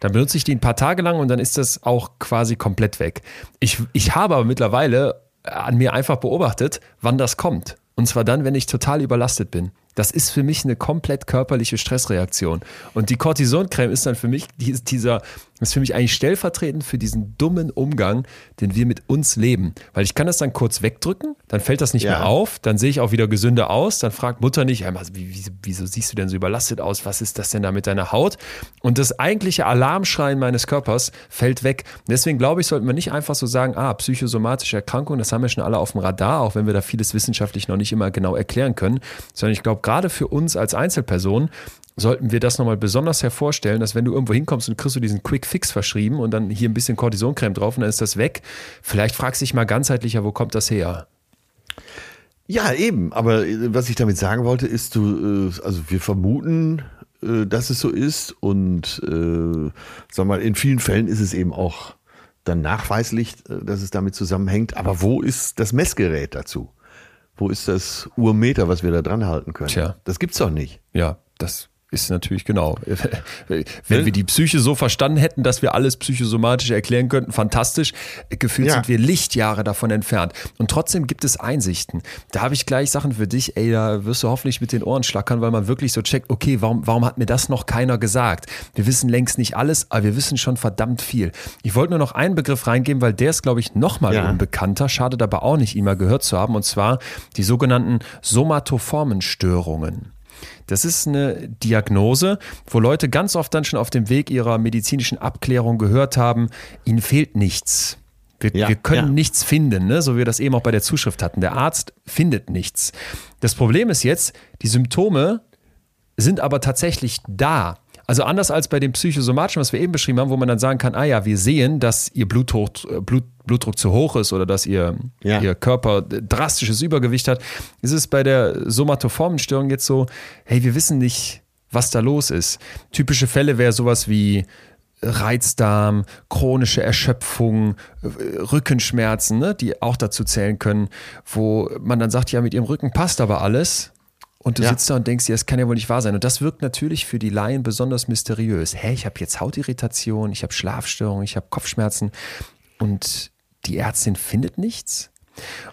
Dann benutze ich die ein paar Tage lang und dann ist das auch quasi komplett weg. Ich, ich habe aber mittlerweile an mir einfach beobachtet, wann das kommt. Und zwar dann, wenn ich total überlastet bin. Das ist für mich eine komplett körperliche Stressreaktion. Und die Cortisoncreme ist dann für mich dieser, ist für mich eigentlich stellvertretend für diesen dummen Umgang, den wir mit uns leben. Weil ich kann das dann kurz wegdrücken, dann fällt das nicht ja. mehr auf, dann sehe ich auch wieder gesünder aus, dann fragt Mutter nicht, wieso, wieso siehst du denn so überlastet aus? Was ist das denn da mit deiner Haut? Und das eigentliche Alarmschreien meines Körpers fällt weg. Deswegen glaube ich, sollte man nicht einfach so sagen, ah, psychosomatische Erkrankung, das haben wir schon alle auf dem Radar, auch wenn wir da vieles wissenschaftlich noch nicht immer genau erklären können, sondern ich glaube, gerade für uns als Einzelperson sollten wir das nochmal besonders hervorstellen, dass wenn du irgendwo hinkommst und kriegst du diesen Quick Fix verschrieben und dann hier ein bisschen Cortisoncreme drauf und dann ist das weg, vielleicht fragst du dich mal ganzheitlicher, wo kommt das her? Ja, eben. Aber äh, was ich damit sagen wollte, ist, du, äh, also wir vermuten, äh, dass es so ist und äh, sag mal, in vielen Fällen ist es eben auch dann nachweislich, dass es damit zusammenhängt. Aber wo ist das Messgerät dazu? Wo ist das Urmeter, was wir da dran halten können? Tja. Das gibt's doch nicht. Ja, das ist natürlich genau. Wenn wir die Psyche so verstanden hätten, dass wir alles psychosomatisch erklären könnten, fantastisch. Gefühlt ja. sind wir Lichtjahre davon entfernt. Und trotzdem gibt es Einsichten. Da habe ich gleich Sachen für dich, ey, da wirst du hoffentlich mit den Ohren schlackern, weil man wirklich so checkt, okay, warum, warum hat mir das noch keiner gesagt? Wir wissen längst nicht alles, aber wir wissen schon verdammt viel. Ich wollte nur noch einen Begriff reingeben, weil der ist, glaube ich, nochmal ja. unbekannter, schadet aber auch nicht, ihn mal gehört zu haben, und zwar die sogenannten Somatoformenstörungen. Das ist eine Diagnose, wo Leute ganz oft dann schon auf dem Weg ihrer medizinischen Abklärung gehört haben, ihnen fehlt nichts. Wir, ja, wir können ja. nichts finden, ne? so wie wir das eben auch bei der Zuschrift hatten. Der Arzt findet nichts. Das Problem ist jetzt, die Symptome sind aber tatsächlich da. Also anders als bei dem psychosomatischen, was wir eben beschrieben haben, wo man dann sagen kann, ah ja, wir sehen, dass ihr Blutdruck, äh, Blut, Blutdruck zu hoch ist oder dass ihr, ja. ihr Körper drastisches Übergewicht hat, ist es bei der Somatoformenstörung jetzt so, hey, wir wissen nicht, was da los ist. Typische Fälle wäre sowas wie Reizdarm, chronische Erschöpfung, äh, Rückenschmerzen, ne, die auch dazu zählen können, wo man dann sagt, ja, mit ihrem Rücken passt aber alles. Und du ja. sitzt da und denkst dir, das kann ja wohl nicht wahr sein. Und das wirkt natürlich für die Laien besonders mysteriös. Hä, ich habe jetzt Hautirritation, ich habe Schlafstörungen, ich habe Kopfschmerzen und die Ärztin findet nichts.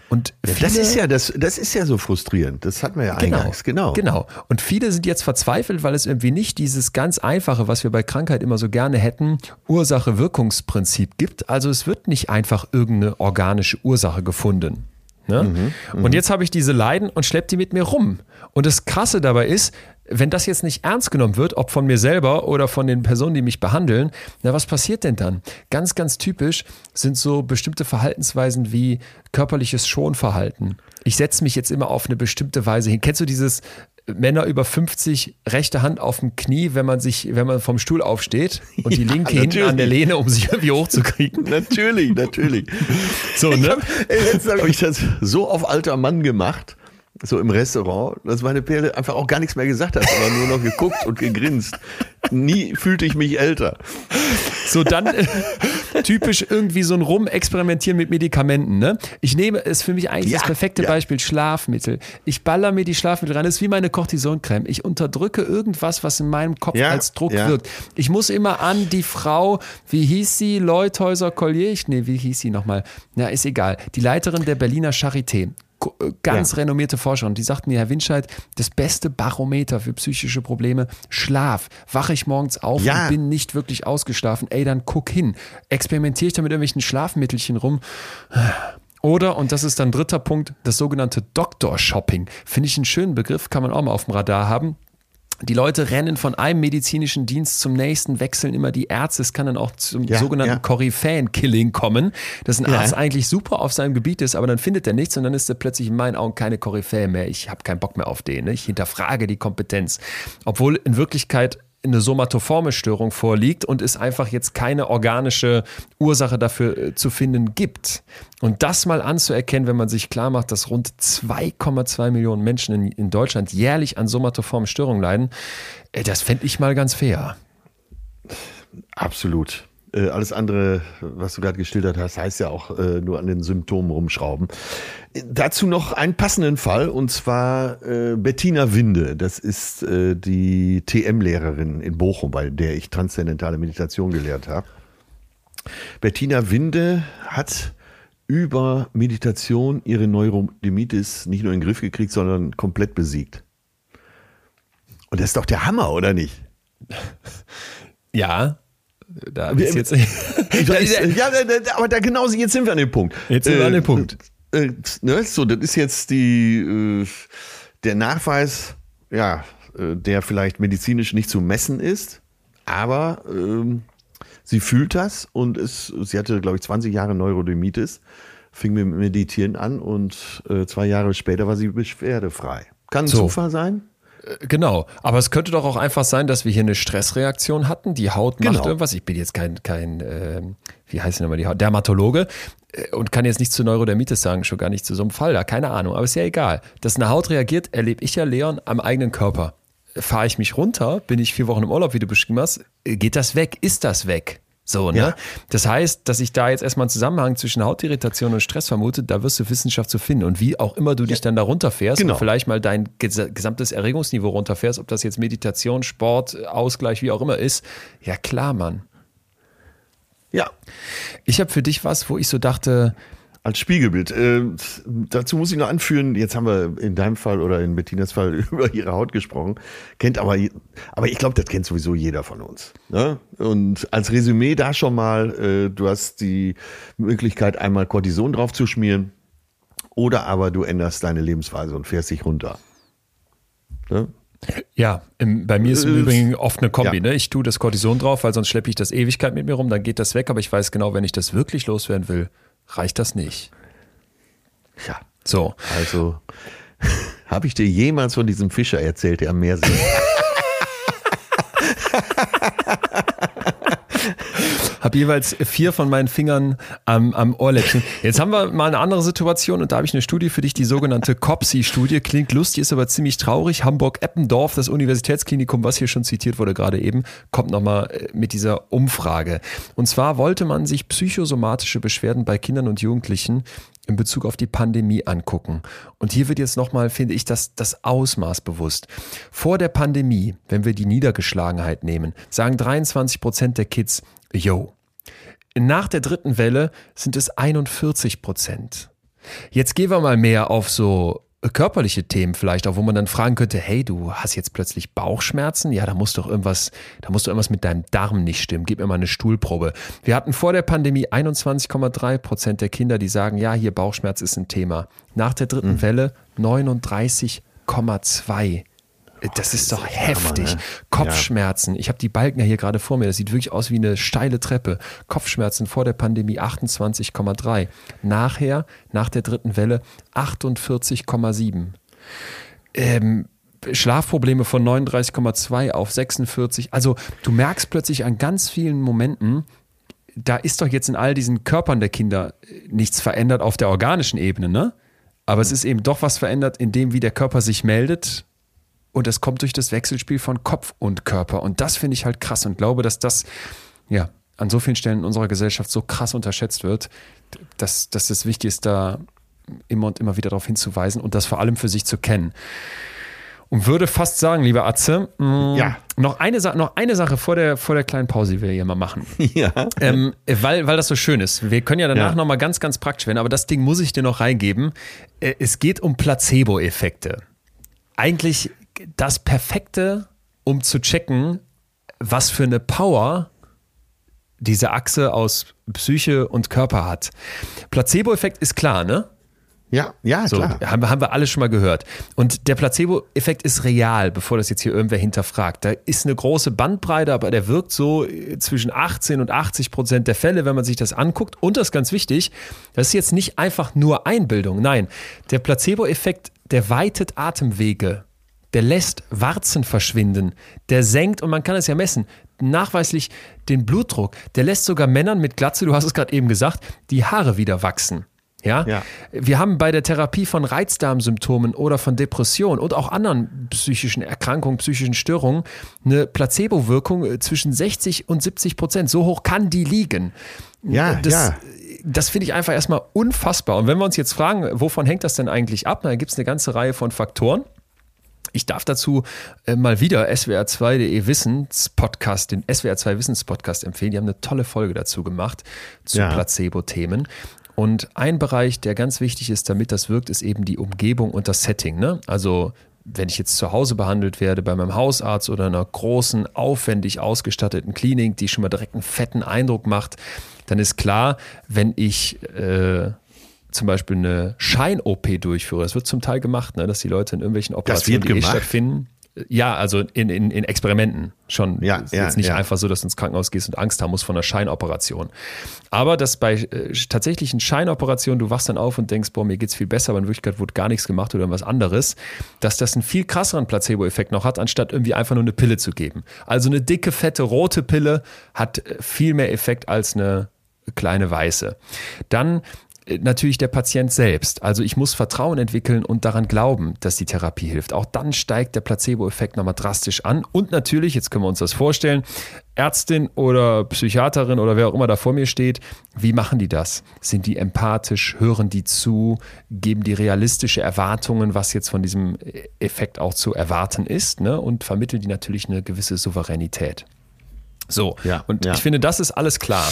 Und ja, das ist ja das, das ist ja so frustrierend. Das hatten wir ja genau, eingangs, genau. Genau. Und viele sind jetzt verzweifelt, weil es irgendwie nicht dieses ganz einfache, was wir bei Krankheit immer so gerne hätten, Ursache-Wirkungsprinzip gibt. Also es wird nicht einfach irgendeine organische Ursache gefunden. Ne? Mhm, und mhm. jetzt habe ich diese Leiden und schleppe die mit mir rum. Und das Krasse dabei ist, wenn das jetzt nicht ernst genommen wird, ob von mir selber oder von den Personen, die mich behandeln, na, was passiert denn dann? Ganz, ganz typisch sind so bestimmte Verhaltensweisen wie körperliches Schonverhalten. Ich setze mich jetzt immer auf eine bestimmte Weise hin. Kennst du dieses Männer über 50 rechte Hand auf dem Knie, wenn man sich, wenn man vom Stuhl aufsteht und die linke ja, hinten an der Lehne, um sich irgendwie hochzukriegen. natürlich, natürlich. So, ne? Hab, ey, habe ich das so auf alter Mann gemacht so im Restaurant, dass meine Perle einfach auch gar nichts mehr gesagt hat, aber nur noch geguckt und gegrinst. Nie fühlte ich mich älter. So dann äh, typisch irgendwie so ein Rumexperimentieren mit Medikamenten. Ne? Ich nehme es für mich eigentlich ja, das perfekte ja. Beispiel Schlafmittel. Ich baller mir die Schlafmittel rein. Das ist wie meine Cortisoncreme. Ich unterdrücke irgendwas, was in meinem Kopf ja, als Druck wirkt. Ich muss immer an die Frau, wie hieß sie, Leuthäuser Collier? Ich, nee, wie hieß sie nochmal? Na, ist egal. Die Leiterin der Berliner Charité ganz ja. renommierte Forscherin, die sagten mir, Herr Winscheid, das beste Barometer für psychische Probleme, Schlaf. Wache ich morgens auf ja. und bin nicht wirklich ausgeschlafen, ey, dann guck hin. Experimentiere ich da mit irgendwelchen Schlafmittelchen rum. Oder, und das ist dann dritter Punkt, das sogenannte Doktor-Shopping. Finde ich einen schönen Begriff, kann man auch mal auf dem Radar haben. Die Leute rennen von einem medizinischen Dienst zum nächsten, wechseln immer die Ärzte. Es kann dann auch zum Ja, sogenannten ja. Koryphäen-Killing kommen, dass ein Ja. Arzt eigentlich super auf seinem Gebiet ist, aber dann findet er nichts und dann ist er plötzlich in meinen Augen keine Koryphäe mehr. Ich habe keinen Bock mehr auf den. Ne? Ich hinterfrage die Kompetenz. Obwohl in Wirklichkeit eine somatoforme Störung vorliegt und es einfach jetzt keine organische Ursache dafür äh, zu finden gibt. Und das mal anzuerkennen, wenn man sich klar macht, dass rund 2,2 Millionen Menschen in, in Deutschland jährlich an somatoformen Störungen leiden, äh, das fände ich mal ganz fair. Absolut. Äh, alles andere, was du gerade geschildert hast, heißt ja auch äh, nur an den Symptomen rumschrauben. Äh, dazu noch einen passenden Fall und zwar äh, Bettina Winde. Das ist äh, die TM-Lehrerin in Bochum, bei der ich transzendentale Meditation gelehrt habe. Bettina Winde hat über Meditation ihre Neurodermitis nicht nur in den Griff gekriegt, sondern komplett besiegt. Und das ist doch der Hammer, oder nicht? Ja, da ist jetzt. Weiß, ja, aber da genau, jetzt sind wir an dem Punkt. Jetzt sind wir an dem Punkt. Äh, ne, so, das ist jetzt die, äh, der Nachweis, ja, äh, der vielleicht medizinisch nicht zu messen ist, aber ähm, sie fühlt das und es, sie hatte, glaube ich, 20 Jahre Neurodermitis, fing mit Meditieren an und äh, zwei Jahre später war sie beschwerdefrei. Kann ein So. Zufall sein? Genau, aber es könnte doch auch einfach sein, dass wir hier eine Stressreaktion hatten. Die Haut macht Genau. irgendwas. Ich bin jetzt kein, kein ähm, wie heißt denn immer die Haut? Dermatologe äh, und kann jetzt nicht zu Neurodermitis sagen, schon gar nicht zu so einem Fall da, keine Ahnung. Aber ist ja egal. Dass eine Haut reagiert, erlebe ich ja, Leon, am eigenen Körper. Fahre ich mich runter, bin ich vier Wochen im Urlaub, wie du beschrieben hast, äh, geht das weg? Ist das weg? So, ne? Ja. Das heißt, dass ich da jetzt erstmal einen Zusammenhang zwischen Hautirritation und Stress vermute, da wirst du Wissenschaft zu finden. Und wie auch immer du dich dann da runterfährst Genau. und vielleicht mal dein ges gesamtes Erregungsniveau runterfährst, ob das jetzt Meditation, Sport, Ausgleich, wie auch immer ist. Ja, klar, Mann. Ja, Ich habe für dich was, wo ich so dachte, Als Spiegelbild. Äh, dazu muss ich noch anführen, jetzt haben wir in deinem Fall oder in Bettinas Fall über ihre Haut gesprochen. Kennt aber, aber ich glaube, das kennt sowieso jeder von uns. Ne? Und als Resümee da schon mal, äh, du hast die Möglichkeit, einmal Cortison drauf zu schmieren oder aber du änderst deine Lebensweise und fährst dich runter. Ne? ja, im, bei mir ist im Äh, Übrigen oft eine Kombi. ja. Ne? Ich tue das Cortison drauf, weil sonst schleppe ich das Ewigkeit mit mir rum, dann geht das weg, aber ich weiß genau, wenn ich das wirklich loswerden will, reicht das nicht. Ja, So. also habe ich dir jemals von diesem Fischer erzählt, der am Meer sitzt? Habe jeweils vier von meinen Fingern am, am Ohrläppchen. Jetzt haben wir mal eine andere Situation und da habe ich eine Studie für dich, die sogenannte COPSI-Studie. Klingt lustig, ist aber ziemlich traurig. Hamburg-Eppendorf, das Universitätsklinikum, was hier schon zitiert wurde gerade eben, kommt nochmal mit dieser Umfrage. Und zwar wollte man sich psychosomatische Beschwerden bei Kindern und Jugendlichen in Bezug auf die Pandemie angucken. Und hier wird jetzt nochmal, finde ich, das, das Ausmaß bewusst. Vor der Pandemie, wenn wir die Niedergeschlagenheit nehmen, sagen 23 Prozent der Kids, yo. Nach der dritten Welle sind es 41 Prozent. Jetzt gehen wir mal mehr auf so körperliche Themen vielleicht, auch wo man dann fragen könnte, hey, du hast jetzt plötzlich Bauchschmerzen? Ja, da muss doch irgendwas, da muss doch irgendwas mit deinem Darm nicht stimmen. Gib mir mal eine Stuhlprobe. Wir hatten vor der Pandemie 21,3 Prozent der Kinder, die sagen, ja, hier Bauchschmerz ist ein Thema. Nach der dritten Welle 39,2. Das ist doch heftig. ne? Kopfschmerzen. Ich habe die Balken ja hier gerade vor mir. Das sieht wirklich aus wie eine steile Treppe. Kopfschmerzen vor der Pandemie 28,3. Nachher, nach der dritten Welle 48,7. Ähm, Schlafprobleme von 39,2 auf 46. Also du merkst plötzlich an ganz vielen Momenten, da ist doch jetzt in all diesen Körpern der Kinder nichts verändert auf der organischen Ebene, ne? Aber es ist eben doch was verändert in dem, wie der Körper sich meldet. Und das kommt durch das Wechselspiel von Kopf und Körper. Und das finde ich halt krass und glaube, dass das ja an so vielen Stellen in unserer Gesellschaft so krass unterschätzt wird, dass, dass es wichtig ist, da immer und immer wieder darauf hinzuweisen und das vor allem für sich zu kennen. Und würde fast sagen, lieber Atze, mh, Ja. noch, eine, noch eine Sache vor der, vor der kleinen Pause, die wir hier mal machen. ja. Ähm, weil, weil das so schön ist. Wir können ja danach Ja. nochmal ganz, ganz praktisch werden, aber das Ding muss ich dir noch reingeben. Äh, Es geht um Placebo-Effekte. Eigentlich das Perfekte, um zu checken, was für eine Power diese Achse aus Psyche und Körper hat. Placebo-Effekt ist klar, ne? Ja, ja, so, klar. Haben, haben wir alle schon mal gehört. Und der Placebo-Effekt ist real, bevor das jetzt hier irgendwer hinterfragt. Da ist eine große Bandbreite, aber der wirkt so zwischen 18 und 80 Prozent der Fälle, wenn man sich das anguckt. Und das ist ganz wichtig, das ist jetzt nicht einfach nur Einbildung. Nein, der Placebo-Effekt, der weitet Atemwege. Der lässt Warzen verschwinden. Der senkt, und man kann es ja messen, nachweislich den Blutdruck. Der lässt sogar Männern mit Glatze, du hast es gerade eben gesagt, die Haare wieder wachsen. Ja? Ja. Wir haben bei der Therapie von Reizdarmsymptomen oder von Depression und auch anderen psychischen Erkrankungen, psychischen Störungen eine Placebo-Wirkung äh, zwischen 60 und 70 Prozent. So hoch kann die liegen. Ja, das, ja. Das finde ich einfach erstmal unfassbar. Und wenn wir uns jetzt fragen, wovon hängt das denn eigentlich ab? Da gibt es eine ganze Reihe von Faktoren. Ich darf dazu äh, mal wieder swr2.de Wissenspodcast, den SWR2 Wissenspodcast empfehlen. Die haben eine tolle Folge dazu gemacht zu Ja. Placebo-Themen. Und ein Bereich, der ganz wichtig ist, damit das wirkt, ist eben die Umgebung und das Setting. Ne? Also wenn ich jetzt zu Hause behandelt werde, bei meinem Hausarzt oder einer großen, aufwendig ausgestatteten Klinik, die schon mal direkt einen fetten Eindruck macht, dann ist klar, wenn ich äh, zum Beispiel eine Schein-OP durchführe, das wird zum Teil gemacht, ne, dass die Leute in irgendwelchen Operationen, die eh stattfinden, ja, also in, in, in Experimenten schon. Ja, ist ja, jetzt nicht ja. einfach so, dass du ins Krankenhaus gehst und Angst haben musst vor einer Scheinoperation. Aber dass bei äh, tatsächlichen Scheinoperationen, du wachst dann auf und denkst, boah, mir geht's viel besser, aber in Wirklichkeit wurde gar nichts gemacht oder was anderes, dass das einen viel krasseren Placebo-Effekt noch hat, anstatt irgendwie einfach nur eine Pille zu geben. Also eine dicke, fette, rote Pille hat äh, viel mehr Effekt als eine kleine weiße. Dann natürlich der Patient selbst. Also ich muss Vertrauen entwickeln und daran glauben, dass die Therapie hilft. Auch dann steigt der Placebo-Effekt nochmal drastisch an. Und natürlich, jetzt können wir uns das vorstellen, Ärztin oder Psychiaterin oder wer auch immer da vor mir steht, wie machen die das? Sind die empathisch? Hören die zu? Geben die realistische Erwartungen, was jetzt von diesem Effekt auch zu erwarten ist? Ne? Und vermitteln die natürlich eine gewisse Souveränität. So, Ja, und ja. ich finde, das ist alles klar.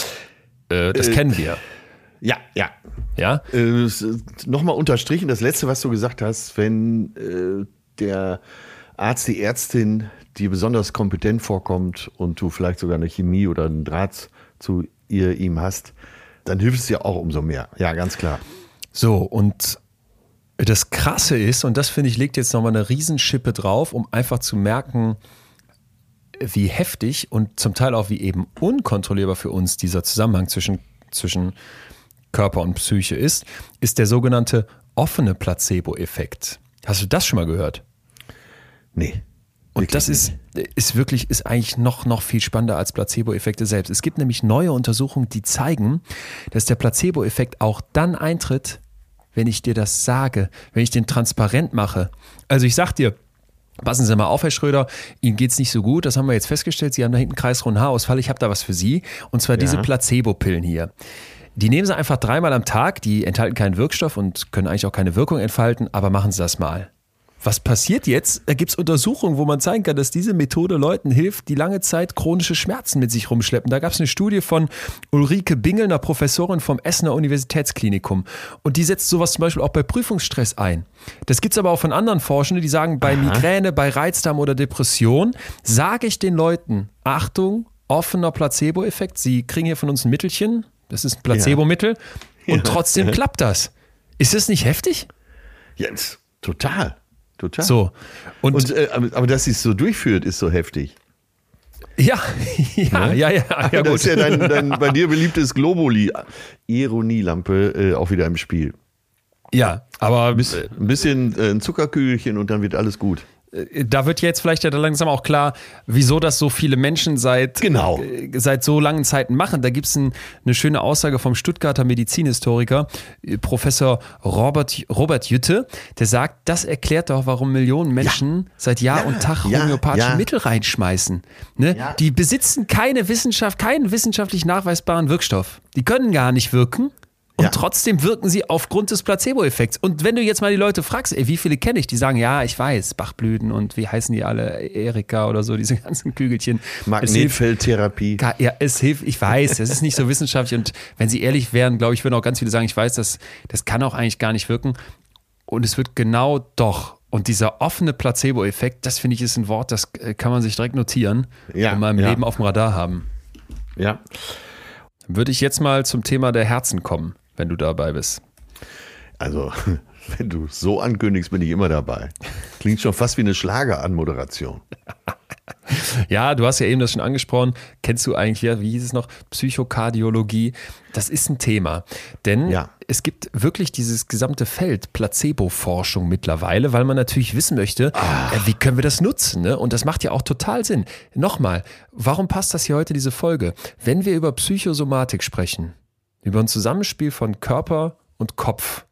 Äh, das kennen wir. Ja, ja. Ja, Äh, Nochmal unterstrichen, das letzte, was du gesagt hast, wenn äh, der Arzt, die Ärztin dir besonders kompetent vorkommt und du vielleicht sogar eine Chemie oder einen Draht zu ihr, ihm hast, dann hilft es dir auch umso mehr. Ja, ganz klar. So, und das Krasse ist, und das finde ich, legt jetzt nochmal eine Riesenschippe drauf, um einfach zu merken, wie heftig und zum Teil auch wie eben unkontrollierbar für uns dieser Zusammenhang zwischen, zwischen Körper und Psyche ist, ist der sogenannte offene Placebo-Effekt. Hast du das schon mal gehört? Nee. Und das ist, ist wirklich, ist eigentlich noch, noch viel spannender als Placebo-Effekte selbst. Es gibt nämlich neue Untersuchungen, die zeigen, dass der Placebo-Effekt auch dann eintritt, wenn ich dir das sage, wenn ich den transparent mache. Also ich sag dir, passen Sie mal auf, Herr Schröder, Ihnen geht's nicht so gut, das haben wir jetzt festgestellt, Sie haben da hinten kreisrunden Haarausfall, ich habe da was für Sie, und zwar diese Placebo-Pillen hier. Die nehmen Sie einfach dreimal am Tag, die enthalten keinen Wirkstoff und können eigentlich auch keine Wirkung entfalten, aber machen Sie das mal. Was passiert jetzt? Da gibt es Untersuchungen, wo man zeigen kann, dass diese Methode Leuten hilft, die lange Zeit chronische Schmerzen mit sich rumschleppen. Da gab es eine Studie von Ulrike Bingel, einer Professorin vom Essener Universitätsklinikum. Und die setzt sowas zum Beispiel auch bei Prüfungsstress ein. Das gibt es aber auch von anderen Forschenden, die sagen, bei Migräne, bei Reizdarm oder Depression sage ich den Leuten, Achtung, offener Placebo-Effekt. Sie kriegen hier von uns ein Mittelchen, das ist ein Placebo-Mittel. Und trotzdem klappt das. Ist das nicht heftig? Jetzt, total. Total. So. Und, Und, äh, aber, dass sie es so durchführt, ist so heftig. ja, ja, ja, ja, ja, da gut. ist ja dein, dein bei dir beliebtes Globuli, Ironielampe, äh, auch wieder im Spiel. ja, aber ein bisschen äh, ein Zuckerkügelchen und dann wird alles gut. Äh, da wird jetzt vielleicht ja langsam auch klar, wieso das so viele Menschen seit, Genau. äh, seit so langen Zeiten machen. Da gibt es ein, eine schöne Aussage vom Stuttgarter Medizinhistoriker, äh, Professor Robert, Robert Jütte, der sagt, das erklärt doch, warum Millionen Menschen seit Jahr Ja, und Tag ja, homöopathische ja. Mittel reinschmeißen. Ne? Ja. Die besitzen keine Wissenschaft, keinen wissenschaftlich nachweisbaren Wirkstoff. Die können gar nicht wirken. Und Ja. trotzdem wirken sie aufgrund des Placebo-Effekts. Und wenn du jetzt mal die Leute fragst, ey, wie viele kenne ich, die sagen, ja, ich weiß, Bachblüten und wie heißen die alle, Erika oder so, diese ganzen Kügelchen. Es hilft, Magnetfeldtherapie. Ja, es hilft, ich weiß, es ist nicht so wissenschaftlich und wenn sie ehrlich wären, glaube ich, würden auch ganz viele sagen, ich weiß, das, das kann auch eigentlich gar nicht wirken. Und es wird genau doch. Und dieser offene Placebo-Effekt, das finde ich ist ein Wort, das äh, kann man sich direkt notieren Ja, und mal im ja. Leben auf dem Radar haben. Ja. Würde ich jetzt mal zum Thema der Herzen kommen, wenn du dabei bist. Also Wenn du so ankündigst, bin ich immer dabei. Klingt schon fast wie eine Schlageranmoderation. Ja, du hast ja eben das schon angesprochen. Kennst du eigentlich, ja, wie hieß es noch? Psychokardiologie. Das ist ein Thema. Denn ja. es gibt wirklich dieses gesamte Feld Placebo-Forschung mittlerweile, weil man natürlich wissen möchte, ah. äh, wie können wir das nutzen? Ne? Und das macht ja auch total Sinn. Nochmal, warum passt das hier heute, diese Folge? Wenn wir über Psychosomatik sprechen, über ein Zusammenspiel von Körper und Kopf,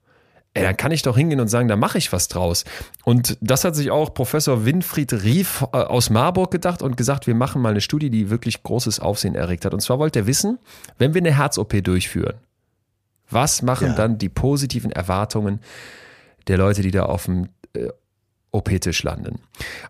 ey, dann kann ich doch hingehen und sagen, da mache ich was draus. Und das hat sich auch Professor Winfried Rief äh, aus Marburg gedacht und gesagt, wir machen mal eine Studie, die wirklich großes Aufsehen erregt hat. Und zwar wollte er wissen, wenn wir eine Herz-OP durchführen, was machen ja. dann die positiven Erwartungen der Leute, die da auf dem äh, OP-Tisch landen?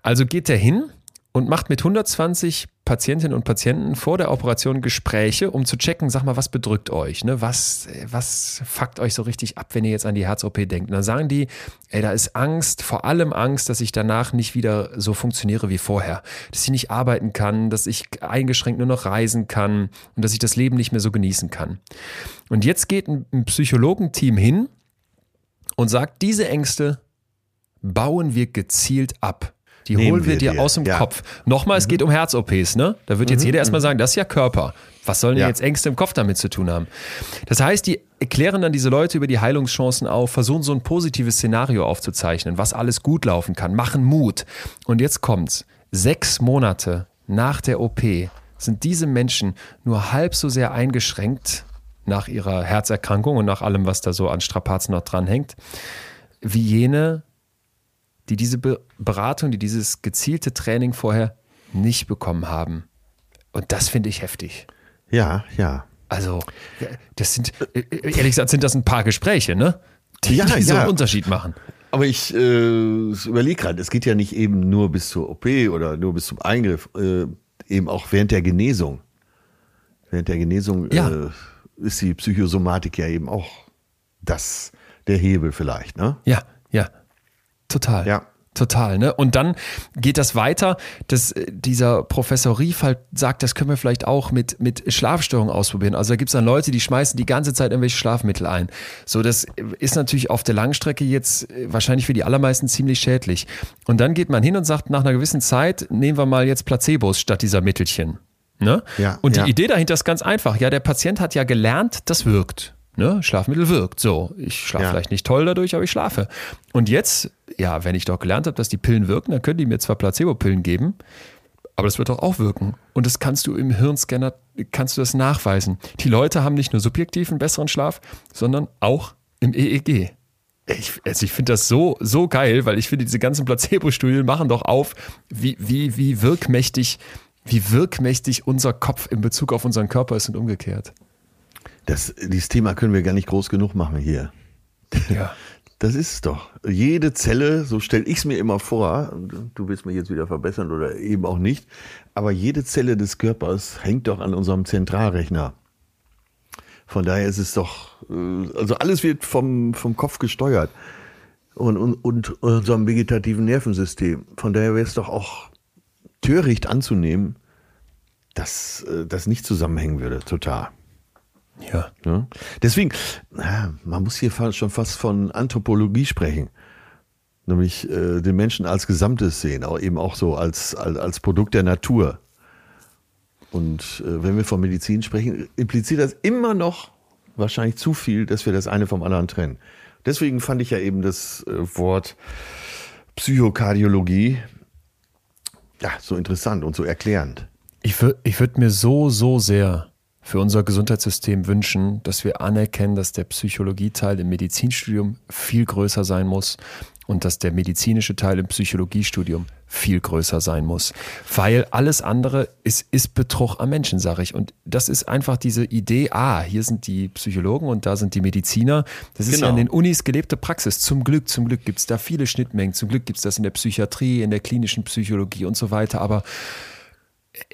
Also geht er hin und macht mit 120 Patientinnen und Patienten vor der Operation Gespräche, um zu checken, sag mal, was bedrückt euch? Ne? Was, was fuckt euch so richtig ab, wenn ihr jetzt an die Herz-OP denkt? Und dann sagen die, ey, da ist Angst, vor allem Angst, dass ich danach nicht wieder so funktioniere wie vorher. Dass ich nicht arbeiten kann, dass ich eingeschränkt nur noch reisen kann und dass ich das Leben nicht mehr so genießen kann. Und jetzt geht ein, ein Psychologenteam hin und sagt, diese Ängste bauen wir gezielt ab. Die Nehmen holen wir, dir, dir aus dem ja. Kopf. Nochmal, mhm. es geht um Herz-OPs, ne? Da wird jetzt mhm. jeder erstmal mhm. sagen, das ist ja Körper. Was sollen ja. jetzt Ängste im Kopf damit zu tun haben? Das heißt, die erklären dann diese Leute über die Heilungschancen auf, versuchen so ein positives Szenario aufzuzeichnen, was alles gut laufen kann, machen Mut. Und jetzt kommt's. Sechs Monate nach der OP sind diese Menschen nur halb so sehr eingeschränkt nach ihrer Herzerkrankung und nach allem, was da so an Strapazen noch dranhängt, wie jene, die diese Beratung, die dieses gezielte Training vorher nicht bekommen haben. Und das finde ich heftig. Ja, ja. Also, das sind, äh, ehrlich gesagt, sind das ein paar Gespräche, ne? Die, ja, die so ja. einen Unterschied machen. Aber ich äh, überlege gerade, es geht ja nicht eben nur bis zur OP oder nur bis zum Eingriff, äh, eben auch während der Genesung. Während der Genesung ja. äh, ist die Psychosomatik ja eben auch das, der Hebel vielleicht, ne? Ja, ja. Total. Ja. Total, ne? Und dann geht das weiter, dass äh, dieser Professor Rief halt sagt, das können wir vielleicht auch mit, mit Schlafstörungen ausprobieren. Also da gibt es dann Leute, die schmeißen die ganze Zeit irgendwelche Schlafmittel ein. So, das ist natürlich auf der Langstrecke jetzt äh, wahrscheinlich für die allermeisten ziemlich schädlich. Und dann geht man hin und sagt, nach einer gewissen Zeit nehmen wir mal jetzt Placebos statt dieser Mittelchen. Ne? Ja, und die ja. Idee dahinter ist ganz einfach. Ja, der Patient hat ja gelernt, das wirkt. Ne? Schlafmittel wirkt. So, ich schlafe ja. vielleicht nicht toll dadurch, aber ich schlafe. Und jetzt, ja, wenn ich doch gelernt habe, dass die Pillen wirken, dann können die mir zwar Placebo-Pillen geben, aber das wird doch auch wirken. Und das kannst du im Hirnscanner, kannst du das nachweisen. Die Leute haben nicht nur subjektiv einen besseren Schlaf, sondern auch im EEG. Ich, also ich finde das so, so geil, weil ich finde, diese ganzen Placebo-Studien machen doch auf, wie, wie, wie wirkmächtig, wie wirkmächtig unser Kopf in Bezug auf unseren Körper ist und umgekehrt. Das, dieses Thema können wir gar nicht groß genug machen hier. Ja. Das ist es doch. Jede Zelle, so stelle ich es mir immer vor, du willst mich jetzt wieder verbessern oder eben auch nicht, aber jede Zelle des Körpers hängt doch an unserem Zentralrechner. Von daher ist es doch, äh, also alles wird vom, vom Kopf gesteuert und, und, und unserem vegetativen Nervensystem. Von daher wäre es doch auch töricht anzunehmen, dass äh, das nicht zusammenhängen würde, total. Ja. ja. Deswegen, man muss hier schon fast von Anthropologie sprechen. Nämlich äh, den Menschen als Gesamtes sehen, auch eben auch so als, als, als Produkt der Natur. Und äh, wenn wir von Medizin sprechen, impliziert das immer noch wahrscheinlich zu viel, dass wir das eine vom anderen trennen. Deswegen fand ich ja eben das äh, Wort Psychokardiologie ja, so interessant und so erklärend. Ich würde ich würd mir so, so sehr für unser Gesundheitssystem wünschen, dass wir anerkennen, dass der Psychologieteil im Medizinstudium viel größer sein muss und dass der medizinische Teil im Psychologiestudium viel größer sein muss. Weil alles andere ist, ist Betrug am Menschen, sage ich. Und das ist einfach diese Idee, ah, hier sind die Psychologen und da sind die Mediziner. Das ist genau. ja in den Unis gelebte Praxis. Zum Glück, zum Glück gibt es da viele Schnittmengen. Zum Glück gibt es das in der Psychiatrie, in der klinischen Psychologie und so weiter. Aber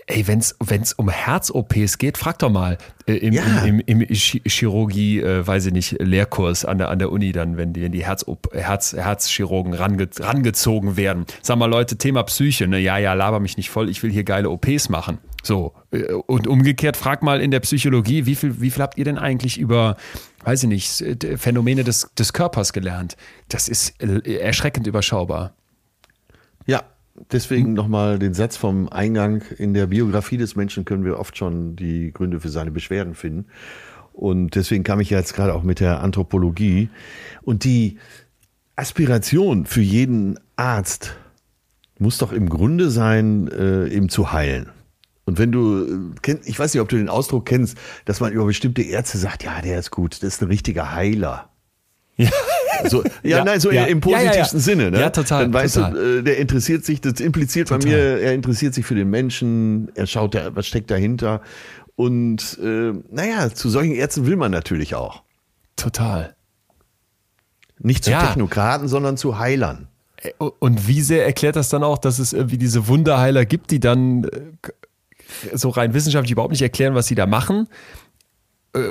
ey, wenn es um Herz-OPs geht, frag doch mal äh, im, ja. im, im, im Chirurgie, äh, weiß ich nicht, Lehrkurs an der, an der Uni dann, wenn die, wenn die Herz, Herz, Herzchirurgen range, rangezogen werden. Sag mal, Leute, Thema Psyche, ne? Ja, ja, laber mich nicht voll, ich will hier geile OPs machen. So. Äh, und umgekehrt, frag mal in der Psychologie, wie viel, wie viel habt ihr denn eigentlich über, weiß ich nicht, Phänomene des, des Körpers gelernt? Das ist äh, erschreckend überschaubar. Deswegen nochmal den Satz vom Eingang. In der Biografie des Menschen können wir oft schon die Gründe für seine Beschwerden finden. Und deswegen kam ich jetzt gerade auch mit der Anthropologie. Und die Aspiration für jeden Arzt muss doch im Grunde sein, äh, eben zu heilen. Und wenn du, äh, ich weiß nicht, ob du den Ausdruck kennst, dass man über bestimmte Ärzte sagt, ja, der ist gut, das ist ein richtiger Heiler. Ja. So, ja, ja, nein, so ja. im positivsten Sinne. Ne? Ja, total. Dann weißt total. du, äh, der interessiert sich, das impliziert total. bei mir, er interessiert sich für den Menschen, er schaut, was steckt dahinter. Und äh, naja, zu solchen Ärzten will man natürlich auch. Total. Nicht zu Technokraten, sondern zu Heilern. Äh, und wie sehr erklärt das dann auch, dass es irgendwie diese Wunderheiler gibt, die dann so rein wissenschaftlich überhaupt nicht erklären, was sie da machen, äh,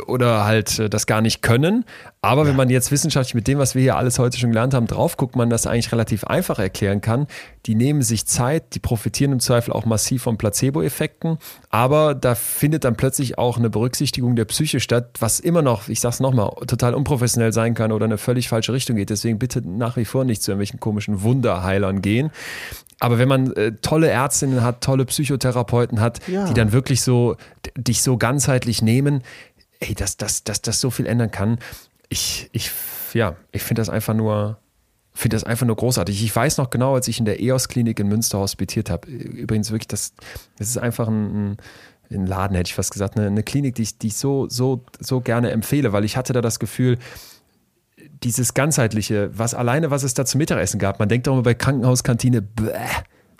oder halt äh, das gar nicht können. Aber ja. wenn man jetzt wissenschaftlich mit dem, was wir hier alles heute schon gelernt haben, drauf guckt, man das eigentlich relativ einfach erklären kann. Die nehmen sich Zeit, die profitieren im Zweifel auch massiv von Placebo-Effekten, aber da findet dann plötzlich auch eine Berücksichtigung der Psyche statt, was immer noch, ich sag's nochmal, total unprofessionell sein kann oder eine völlig falsche Richtung geht. Deswegen bitte nach wie vor nicht zu irgendwelchen komischen Wunderheilern gehen. Aber wenn man äh, tolle Ärztinnen hat, tolle Psychotherapeuten hat, ja. die dann wirklich so dich so ganzheitlich nehmen, ey, dass, dass, dass das so viel ändern kann. Ich, ich, ja, ich finde das einfach nur, finde das einfach nur großartig. Ich weiß noch genau, als ich in der EOS-Klinik in Münster hospitiert habe, übrigens wirklich, das, das ist einfach ein, ein Laden, hätte ich fast gesagt, eine, eine Klinik, die ich, die ich so, so, so gerne empfehle, weil ich hatte da das Gefühl, dieses ganzheitliche, was alleine, was es da zum Mittagessen gab, man denkt doch immer bei Krankenhauskantine, bäh,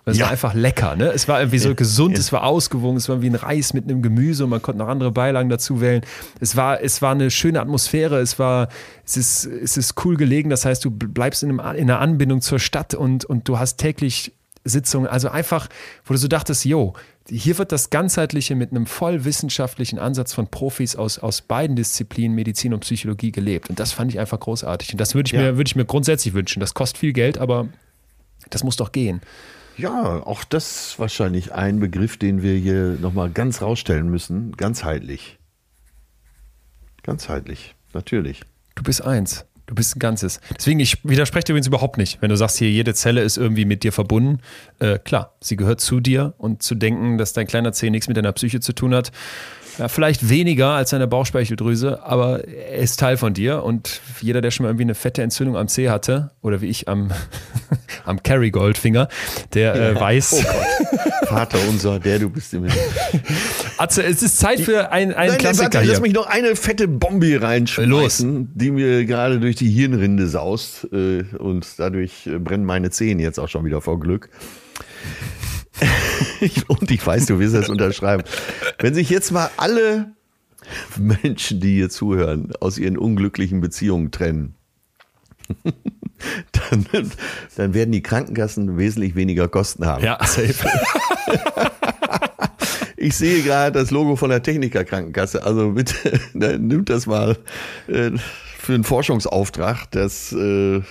es ja. war einfach lecker, ne? Es war irgendwie so gesund, ja. es war ausgewogen, es war wie ein Reis mit einem Gemüse und man konnte noch andere Beilagen dazu wählen. Es war, es war eine schöne Atmosphäre, es war, es ist, es ist cool gelegen, das heißt, du bleibst in, einem, in einer Anbindung zur Stadt und, und du hast täglich Sitzungen, also einfach, wo du so dachtest, yo, hier wird das Ganzheitliche mit einem voll wissenschaftlichen Ansatz von Profis aus, aus beiden Disziplinen, Medizin und Psychologie, gelebt. Und das fand ich einfach großartig. Und das würde ich, ja. mir, würde ich mir grundsätzlich wünschen. Das kostet viel Geld, aber das muss doch gehen. Ja, auch das ist wahrscheinlich ein Begriff, den wir hier nochmal ganz rausstellen müssen. Ganzheitlich. Ganzheitlich, natürlich. Du bist eins. Du bist ein Ganzes. Deswegen, ich widerspreche dir übrigens überhaupt nicht. Wenn du sagst, hier jede Zelle ist irgendwie mit dir verbunden, äh, klar, sie gehört zu dir und zu denken, dass dein kleiner Zeh nichts mit deiner Psyche zu tun hat, ja, vielleicht weniger als deine Bauchspeicheldrüse, aber er ist Teil von dir und jeder, der schon mal irgendwie eine fette Entzündung am Zeh hatte oder wie ich am, am Kerrygold-Finger, der äh, weiß. Oh Gott. Vater unser, der du bist immer. Atze, es ist Zeit für ein, einen Nein, Klassiker warte, hier. Lass mich noch eine fette Bombe reinschmeißen, Los. die mir gerade durch die Hirnrinde saust äh, und dadurch äh, brennen meine Zehen jetzt auch schon wieder vor Glück. und ich weiß, du wirst das unterschreiben. Wenn sich jetzt mal alle Menschen, die hier zuhören, aus ihren unglücklichen Beziehungen trennen, dann, dann werden die Krankenkassen wesentlich weniger Kosten haben. Ja, safe. Ich sehe gerade das Logo von der Techniker Krankenkasse. Also bitte ne, nimmt das mal äh, für einen Forschungsauftrag, dass äh,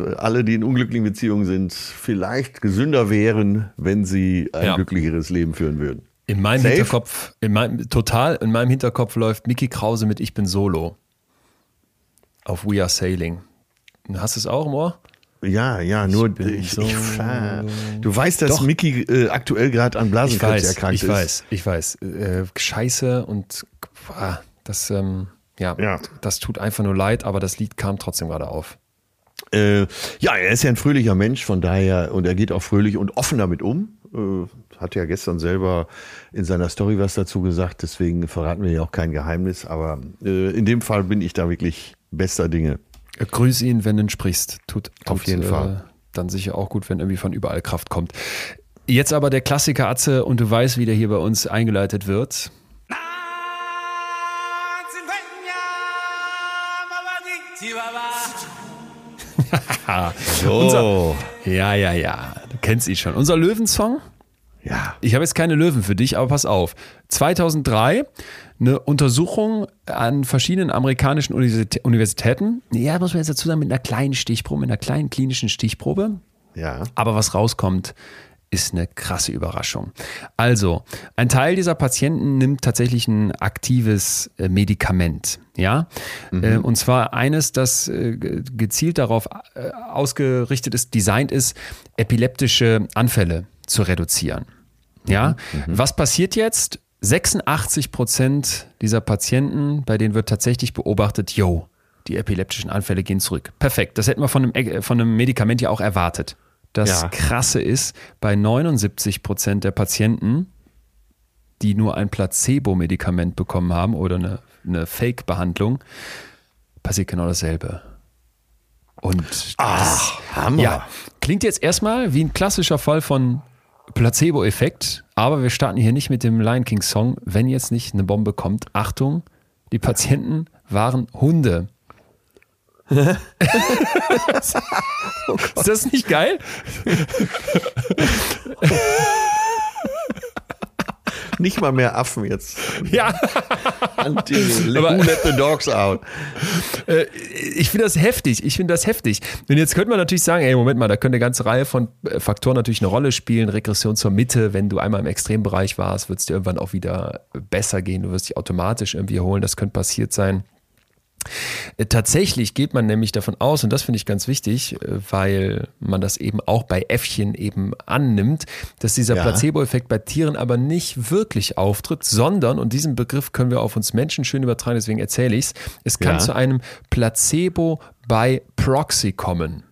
alle, die in unglücklichen Beziehungen sind, vielleicht gesünder wären, wenn sie ein ja. glücklicheres Leben führen würden. In meinem Safe? Hinterkopf, in meinem, total, in meinem Hinterkopf läuft Mickey Krause mit Ich bin Solo auf We Are Sailing. Hast du es auch im Ohr? Ja, ja, nur ich, so ich, du weißt, dass Doch. Mickey äh, aktuell gerade an Blasenkrebs erkrankt ich ist. Ich weiß, ich weiß. Äh, scheiße und ah, das, ähm, ja, ja, das tut einfach nur leid, aber das Lied kam trotzdem gerade auf. Äh, ja, er ist ja ein fröhlicher Mensch, von daher, und er geht auch fröhlich und offen damit um. Äh, hat ja gestern selber in seiner Story was dazu gesagt, deswegen verraten wir ja auch kein Geheimnis, aber äh, in dem Fall bin ich da wirklich bester Dinge. Grüß ihn, wenn du ihn sprichst. Tut, tut auf jeden äh, Fall. Dann sicher auch gut, wenn irgendwie von überall Kraft kommt. Jetzt aber der Klassiker Atze und du weißt, wie der hier bei uns eingeleitet wird. So. Unser, ja, ja, ja. Du kennst ihn schon. Unser Löwensong? Ja. Ich habe jetzt keine Löwen für dich, aber pass auf. 2003 eine Untersuchung an verschiedenen amerikanischen Universitäten. Ja, muss man jetzt dazu sagen, mit einer kleinen Stichprobe, mit einer kleinen klinischen Stichprobe. Ja. Aber was rauskommt, ist eine krasse Überraschung. Also, ein Teil dieser Patienten nimmt tatsächlich ein aktives äh, Medikament, ja, mhm. und zwar eines, das äh, gezielt darauf äh, ausgerichtet ist, designt ist, epileptische Anfälle zu reduzieren. Ja, mhm. mhm. was passiert jetzt? 86 Prozent dieser Patienten, bei denen wird tatsächlich beobachtet, yo, die epileptischen Anfälle gehen zurück. Perfekt. Das hätten wir von einem, von einem Medikament ja auch erwartet. Das ja. Krasse ist, bei 79 Prozent der Patienten, die nur ein Placebo-Medikament bekommen haben oder eine, eine Fake-Behandlung, passiert genau dasselbe. Und Ach, das, Hammer. Ja, klingt jetzt erstmal wie ein klassischer Fall von Placebo-Effekt, aber wir starten hier nicht mit dem Lion King Song, wenn jetzt nicht eine Bombe kommt. Achtung, die Patienten waren Hunde. Oh ist das nicht geil? nicht mal mehr Affen jetzt. Ja. Who let the dogs out? Äh, ich finde das heftig. Ich finde das heftig. Und jetzt könnte man natürlich sagen, ey, Moment mal, da könnte eine ganze Reihe von äh, Faktoren natürlich eine Rolle spielen. Regression zur Mitte. Wenn du einmal im Extrembereich warst, wird es dir irgendwann auch wieder besser gehen. Du wirst dich automatisch irgendwie holen. Das könnte passiert sein. Äh, tatsächlich geht man nämlich davon aus, und das finde ich ganz wichtig, äh, weil man das eben auch bei Äffchen eben annimmt, dass dieser ja. Placebo-Effekt bei Tieren aber nicht wirklich auftritt, sondern, und diesen Begriff können wir auf uns Menschen schön übertragen, deswegen erzähle ich es, es kann ja. zu einem Placebo bei Proxy kommen.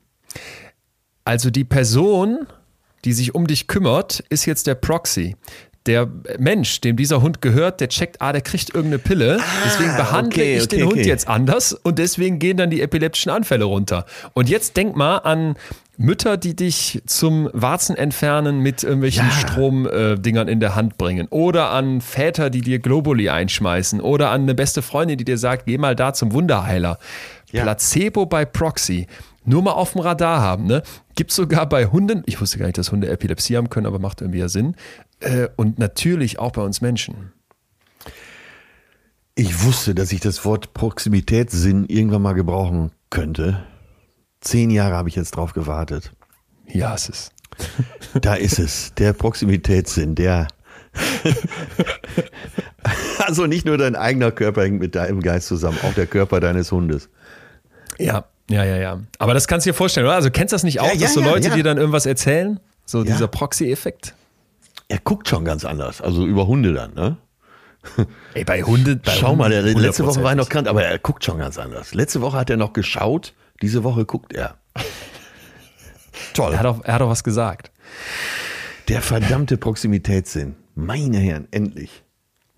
Also die Person, die sich um dich kümmert, ist jetzt der Proxy der Mensch, dem dieser Hund gehört, der checkt, ah, der kriegt irgendeine Pille, ah, deswegen behandle okay, ich okay, den Hund jetzt anders und deswegen gehen dann die epileptischen Anfälle runter. Und jetzt denk mal an Mütter, die dich zum Warzen entfernen mit irgendwelchen ja. Stromdingern äh, in der Hand bringen. Oder an Väter, die dir Globuli einschmeißen. Oder an eine beste Freundin, die dir sagt, geh mal da zum Wunderheiler. Ja. Placebo bei Proxy. Nur mal auf dem Radar haben. Ne? Gibt es sogar bei Hunden, ich wusste gar nicht, dass Hunde Epilepsie haben können, aber macht irgendwie ja Sinn. Äh, und natürlich auch bei uns Menschen. Ich wusste, dass ich das Wort Proximitätssinn irgendwann mal gebrauchen könnte. Zehn Jahre habe ich jetzt drauf gewartet. Ja, es ist. Da ist es. Der Proximitätssinn, der. also nicht nur dein eigener Körper hängt mit deinem Geist zusammen, auch der Körper deines Hundes. Ja, ja, ja, ja. Aber das kannst du dir vorstellen, oder? Also kennst du das nicht auch, ja, ja, dass so Leute ja, dir dann irgendwas erzählen? So dieser Proxy-Effekt? Er guckt schon ganz anders. Also über Hunde dann, ne? Ey, bei Hunde. Bei Schau mal, der, letzte Woche war er noch krank, aber er guckt schon ganz anders. Letzte Woche hat er noch geschaut, diese Woche guckt er. Toll. Er hat, auch, er hat auch was gesagt. Der verdammte Proximitätssinn. Meine Herren, endlich.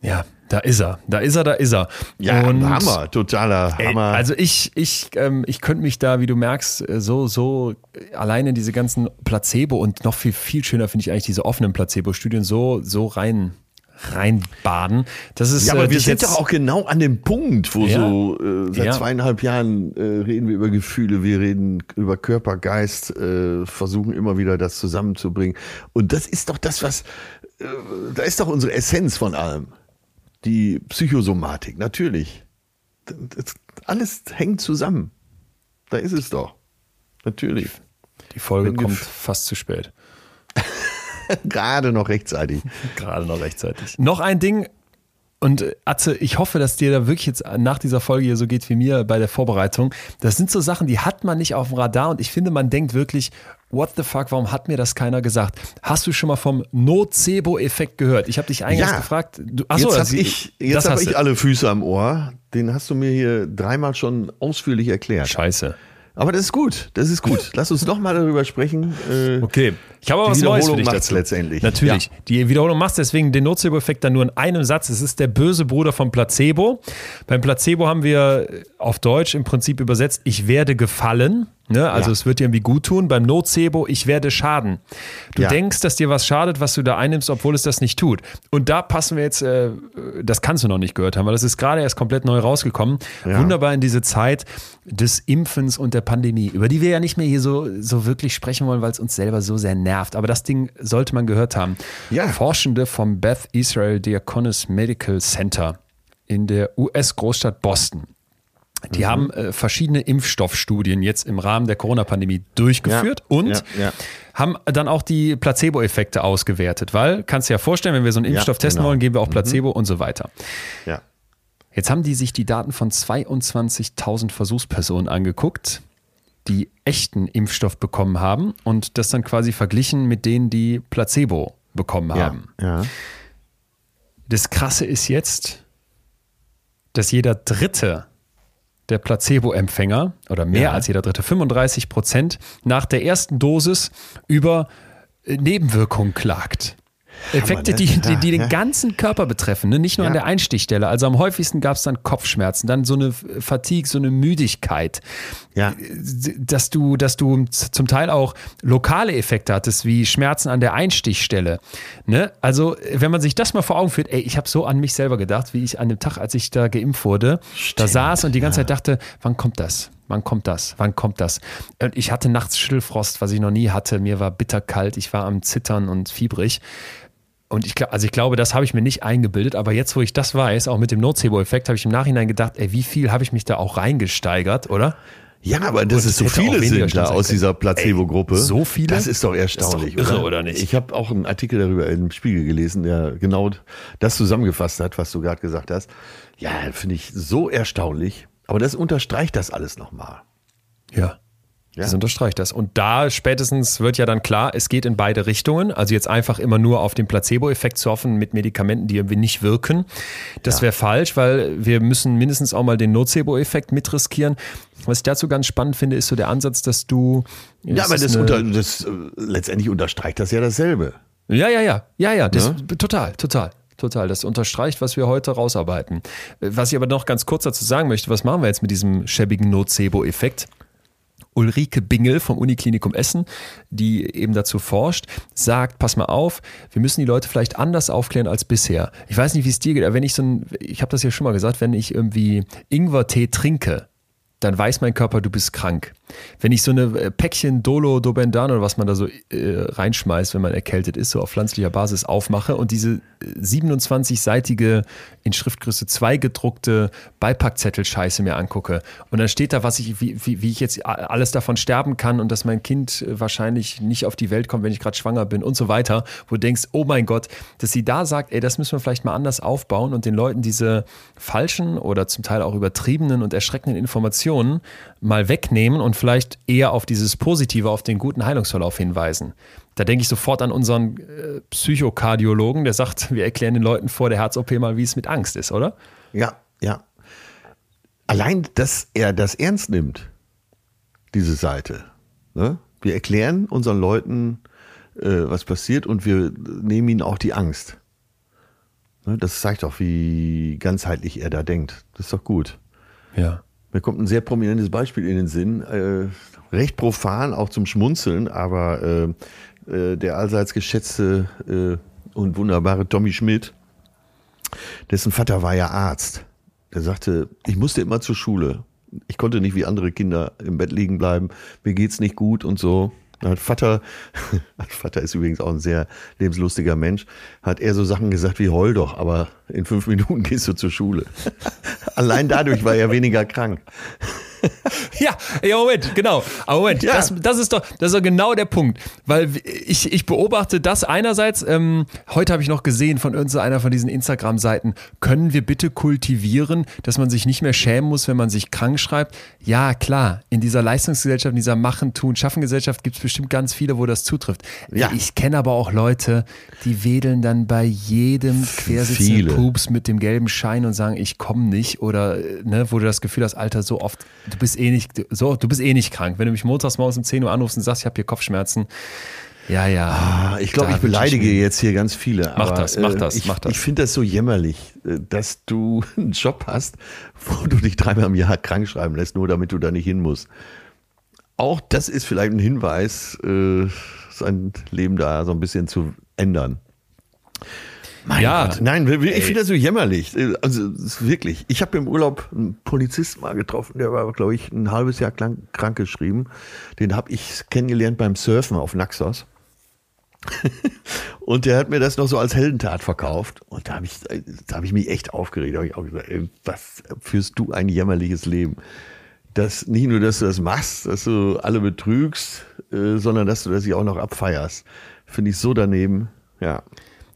Ja, da ist er, da ist er, da ist er. Ja, und, Hammer, totaler Hammer. Ey, also ich, ich, ähm, ich könnte mich da, wie du merkst, äh, so, so alleine diese ganzen Placebo und noch viel, viel schöner finde ich eigentlich diese offenen Placebo-Studien so, so rein reinbaden. Das ist, ja, aber äh, wir sind doch auch genau an dem Punkt, wo ja, so äh, seit ja. zweieinhalb Jahren äh, reden wir über Gefühle, wir reden über Körper, Geist, äh, versuchen immer wieder das zusammenzubringen. Und das ist doch das, was, äh, da ist doch unsere Essenz von allem die Psychosomatik, natürlich. Das, alles hängt zusammen. Da ist es doch. Natürlich. Die Folge kommt fast zu spät. Gerade noch rechtzeitig. Gerade noch rechtzeitig. Noch ein Ding, und Atze, ich hoffe, dass dir da wirklich jetzt nach dieser Folge hier so geht wie mir bei der Vorbereitung. Das sind so Sachen, die hat man nicht auf dem Radar und ich finde, man denkt wirklich, what the fuck, warum hat mir das keiner gesagt? Hast du schon mal vom Nocebo-Effekt gehört? Ich habe dich eingangs ja. gefragt. Du, achso, jetzt habe ich, jetzt hab ich alle Füße am Ohr. Den hast du mir hier dreimal schon ausführlich erklärt. Scheiße. Aber das ist gut, das ist gut. Lass uns doch mal darüber sprechen. Äh, okay, ich habe aber was Neues für dich dazu. letztendlich. Natürlich, ja. die Wiederholung macht deswegen den Nocebo-Effekt dann nur in einem Satz. Es ist der böse Bruder vom Placebo. Beim Placebo haben wir auf Deutsch im Prinzip übersetzt, ich werde gefallen. Ne? Also ja. es wird dir irgendwie gut tun. Beim Nocebo, ich werde schaden. Du ja. denkst, dass dir was schadet, was du da einnimmst, obwohl es das nicht tut. Und da passen wir jetzt, äh, das kannst du noch nicht gehört haben, weil das ist gerade erst komplett neu rausgekommen. Ja. Wunderbar in diese Zeit des Impfens und der Pandemie, über die wir ja nicht mehr hier so, so wirklich sprechen wollen, weil es uns selber so sehr nervt. Aber das Ding sollte man gehört haben. Forschende vom Beth Israel Diaconus Medical Center in der US-Großstadt Boston die mhm. haben äh, verschiedene Impfstoffstudien jetzt im Rahmen der Corona-Pandemie durchgeführt ja, und ja, ja. haben dann auch die Placebo-Effekte ausgewertet, weil, kannst du dir ja vorstellen, wenn wir so einen Impfstoff testen genau. wollen, geben wir auch mhm. Placebo mhm. und so weiter. Ja. Jetzt haben die sich die Daten von 22.000 Versuchspersonen angeguckt, die echten Impfstoff bekommen haben und das dann quasi verglichen mit denen, die Placebo bekommen haben. Ja. Das Krasse ist jetzt, dass jeder Dritte der Placebo-Empfänger oder mehr ja. als jeder dritte, 35 Prozent nach der ersten Dosis über äh, Nebenwirkungen klagt. Effekte, die, die, die den ganzen Körper betreffen, ne? nicht nur ja. an der Einstichstelle. Also am häufigsten gab es dann Kopfschmerzen, dann so eine Fatigue, so eine Müdigkeit. Ja. Dass du, dass du zum Teil auch lokale Effekte hattest, wie Schmerzen an der Einstichstelle. Ne? Also, wenn man sich das mal vor Augen führt, ey, ich habe so an mich selber gedacht, wie ich an dem Tag, als ich da geimpft wurde, Stimmt, da saß und die ganze. Zeit dachte, wann kommt das? Wann kommt das? Wann kommt das? Und ich hatte nachts Schüttelfrost, was ich noch nie hatte. Mir war bitterkalt, ich war am Zittern und fiebrig. Und ich, also ich glaube, das habe ich mir nicht eingebildet, aber jetzt, wo ich das weiß, auch mit dem Nocebo-Effekt, habe ich im Nachhinein gedacht, ey, wie viel habe ich mich da auch reingesteigert, oder? Ja, aber dass es so viele sind da aus dieser Placebo-Gruppe. So viele? Das ist doch erstaunlich, ist doch irre, oder? oder? nicht? Ich habe auch einen Artikel darüber im Spiegel gelesen, der genau das zusammengefasst hat, was du gerade gesagt hast. Ja, finde ich so erstaunlich. Aber das unterstreicht das alles nochmal. Ja. Ja. Das unterstreicht das. Und da spätestens wird ja dann klar, es geht in beide Richtungen. Also jetzt einfach immer nur auf den Placebo-Effekt zu hoffen mit Medikamenten, die irgendwie nicht wirken. Das ja. wäre falsch, weil wir müssen mindestens auch mal den Nocebo-Effekt mitriskieren. Was ich dazu ganz spannend finde, ist so der Ansatz, dass du. Ja, aber das, unter, das äh, letztendlich unterstreicht das ja dasselbe. Ja, ja, ja, ja, ja, das, ne? total, total. Total, das unterstreicht, was wir heute rausarbeiten. Was ich aber noch ganz kurz dazu sagen möchte, was machen wir jetzt mit diesem schäbigen Nocebo-Effekt? Ulrike Bingel vom Uniklinikum Essen, die eben dazu forscht, sagt, pass mal auf, wir müssen die Leute vielleicht anders aufklären als bisher. Ich weiß nicht, wie es dir geht, aber wenn ich so ein, ich habe das ja schon mal gesagt, wenn ich irgendwie Ingwertee trinke, dann weiß mein Körper, du bist krank. Wenn ich so eine äh, Päckchen Dolo, Dobendan oder was man da so äh, reinschmeißt, wenn man erkältet ist, so auf pflanzlicher Basis aufmache und diese 27-seitige äh, in Schriftgröße 2 gedruckte Beipackzettel-Scheiße mir angucke und dann steht da, was ich, wie, wie, wie ich jetzt alles davon sterben kann und dass mein Kind äh, wahrscheinlich nicht auf die Welt kommt, wenn ich gerade schwanger bin und so weiter, wo du denkst, oh mein Gott, dass sie da sagt, ey, das müssen wir vielleicht mal anders aufbauen und den Leuten diese falschen oder zum Teil auch übertriebenen und erschreckenden Informationen mal wegnehmen und vielleicht eher auf dieses Positive, auf den guten Heilungsverlauf hinweisen. Da denke ich sofort an unseren äh, Psychokardiologen, der sagt, wir erklären den Leuten vor der Herz-OP mal, wie es mit Angst ist, oder? Ja, ja. Allein, dass er das ernst nimmt, diese Seite. Ne? Wir erklären unseren Leuten, äh, was passiert und wir nehmen ihnen auch die Angst. Ne? Das zeigt auch, wie ganzheitlich er da denkt. Das ist doch gut. Ja. Mir kommt ein sehr prominentes Beispiel in den Sinn, äh, recht profan, auch zum Schmunzeln, aber äh, äh, der allseits geschätzte äh, und wunderbare Tommy Schmidt, dessen Vater war ja Arzt. Der sagte, ich musste immer zur Schule. Ich konnte nicht wie andere Kinder im Bett liegen bleiben. Mir geht's nicht gut und so. Hat Vater, Vater ist übrigens auch ein sehr lebenslustiger Mensch, hat er so Sachen gesagt wie heul doch, aber in fünf Minuten gehst du zur Schule. Allein dadurch war er weniger krank. ja, ja, Moment, genau. Aber Moment, ja. das, das, ist doch, das ist doch genau der Punkt. Weil ich, ich beobachte das einerseits, ähm, heute habe ich noch gesehen von irgendeiner von diesen Instagram-Seiten, können wir bitte kultivieren, dass man sich nicht mehr schämen muss, wenn man sich krank schreibt? Ja, klar, in dieser Leistungsgesellschaft, in dieser Machen, Tun, Schaffen-Gesellschaft gibt es bestimmt ganz viele, wo das zutrifft. Ja. Ich kenne aber auch Leute, die wedeln dann bei jedem quersitzenden Pups mit dem gelben Schein und sagen, ich komme nicht oder ne, wo du das Gefühl hast, Alter, so oft du bist eh nicht, so, du bist eh nicht krank. Wenn du mich montags morgens um 10 Uhr anrufst und sagst, ich habe hier Kopfschmerzen, ja, ja. Ah, ich glaube, ich beleidige ich jetzt hier ganz viele. Mach das, mach das, ich, mach das. Ich finde das so jämmerlich, äh, dass du einen Job hast, wo du dich dreimal im Jahr krank schreiben lässt, nur damit du da nicht hin musst. auch das ist vielleicht ein Hinweis, äh, sein Leben da so ein bisschen zu ändern. Mein ja, Gott. nein, ich finde das so jämmerlich. Also wirklich. Ich habe im Urlaub einen Polizisten mal getroffen, der war, glaube ich, ein halbes Jahr krank, krank geschrieben. Den habe ich kennengelernt beim Surfen auf Naxos. und der hat mir das noch so als Heldentat verkauft. Und da habe ich, da hab ich mich echt aufgeregt. Da habe ich auch gesagt, ey, was führst du ein jämmerliches Leben? Dass nicht nur, dass du das machst, dass du alle betrügst, äh, sondern dass du das auch noch abfeierst. Finde ich so daneben. Ja.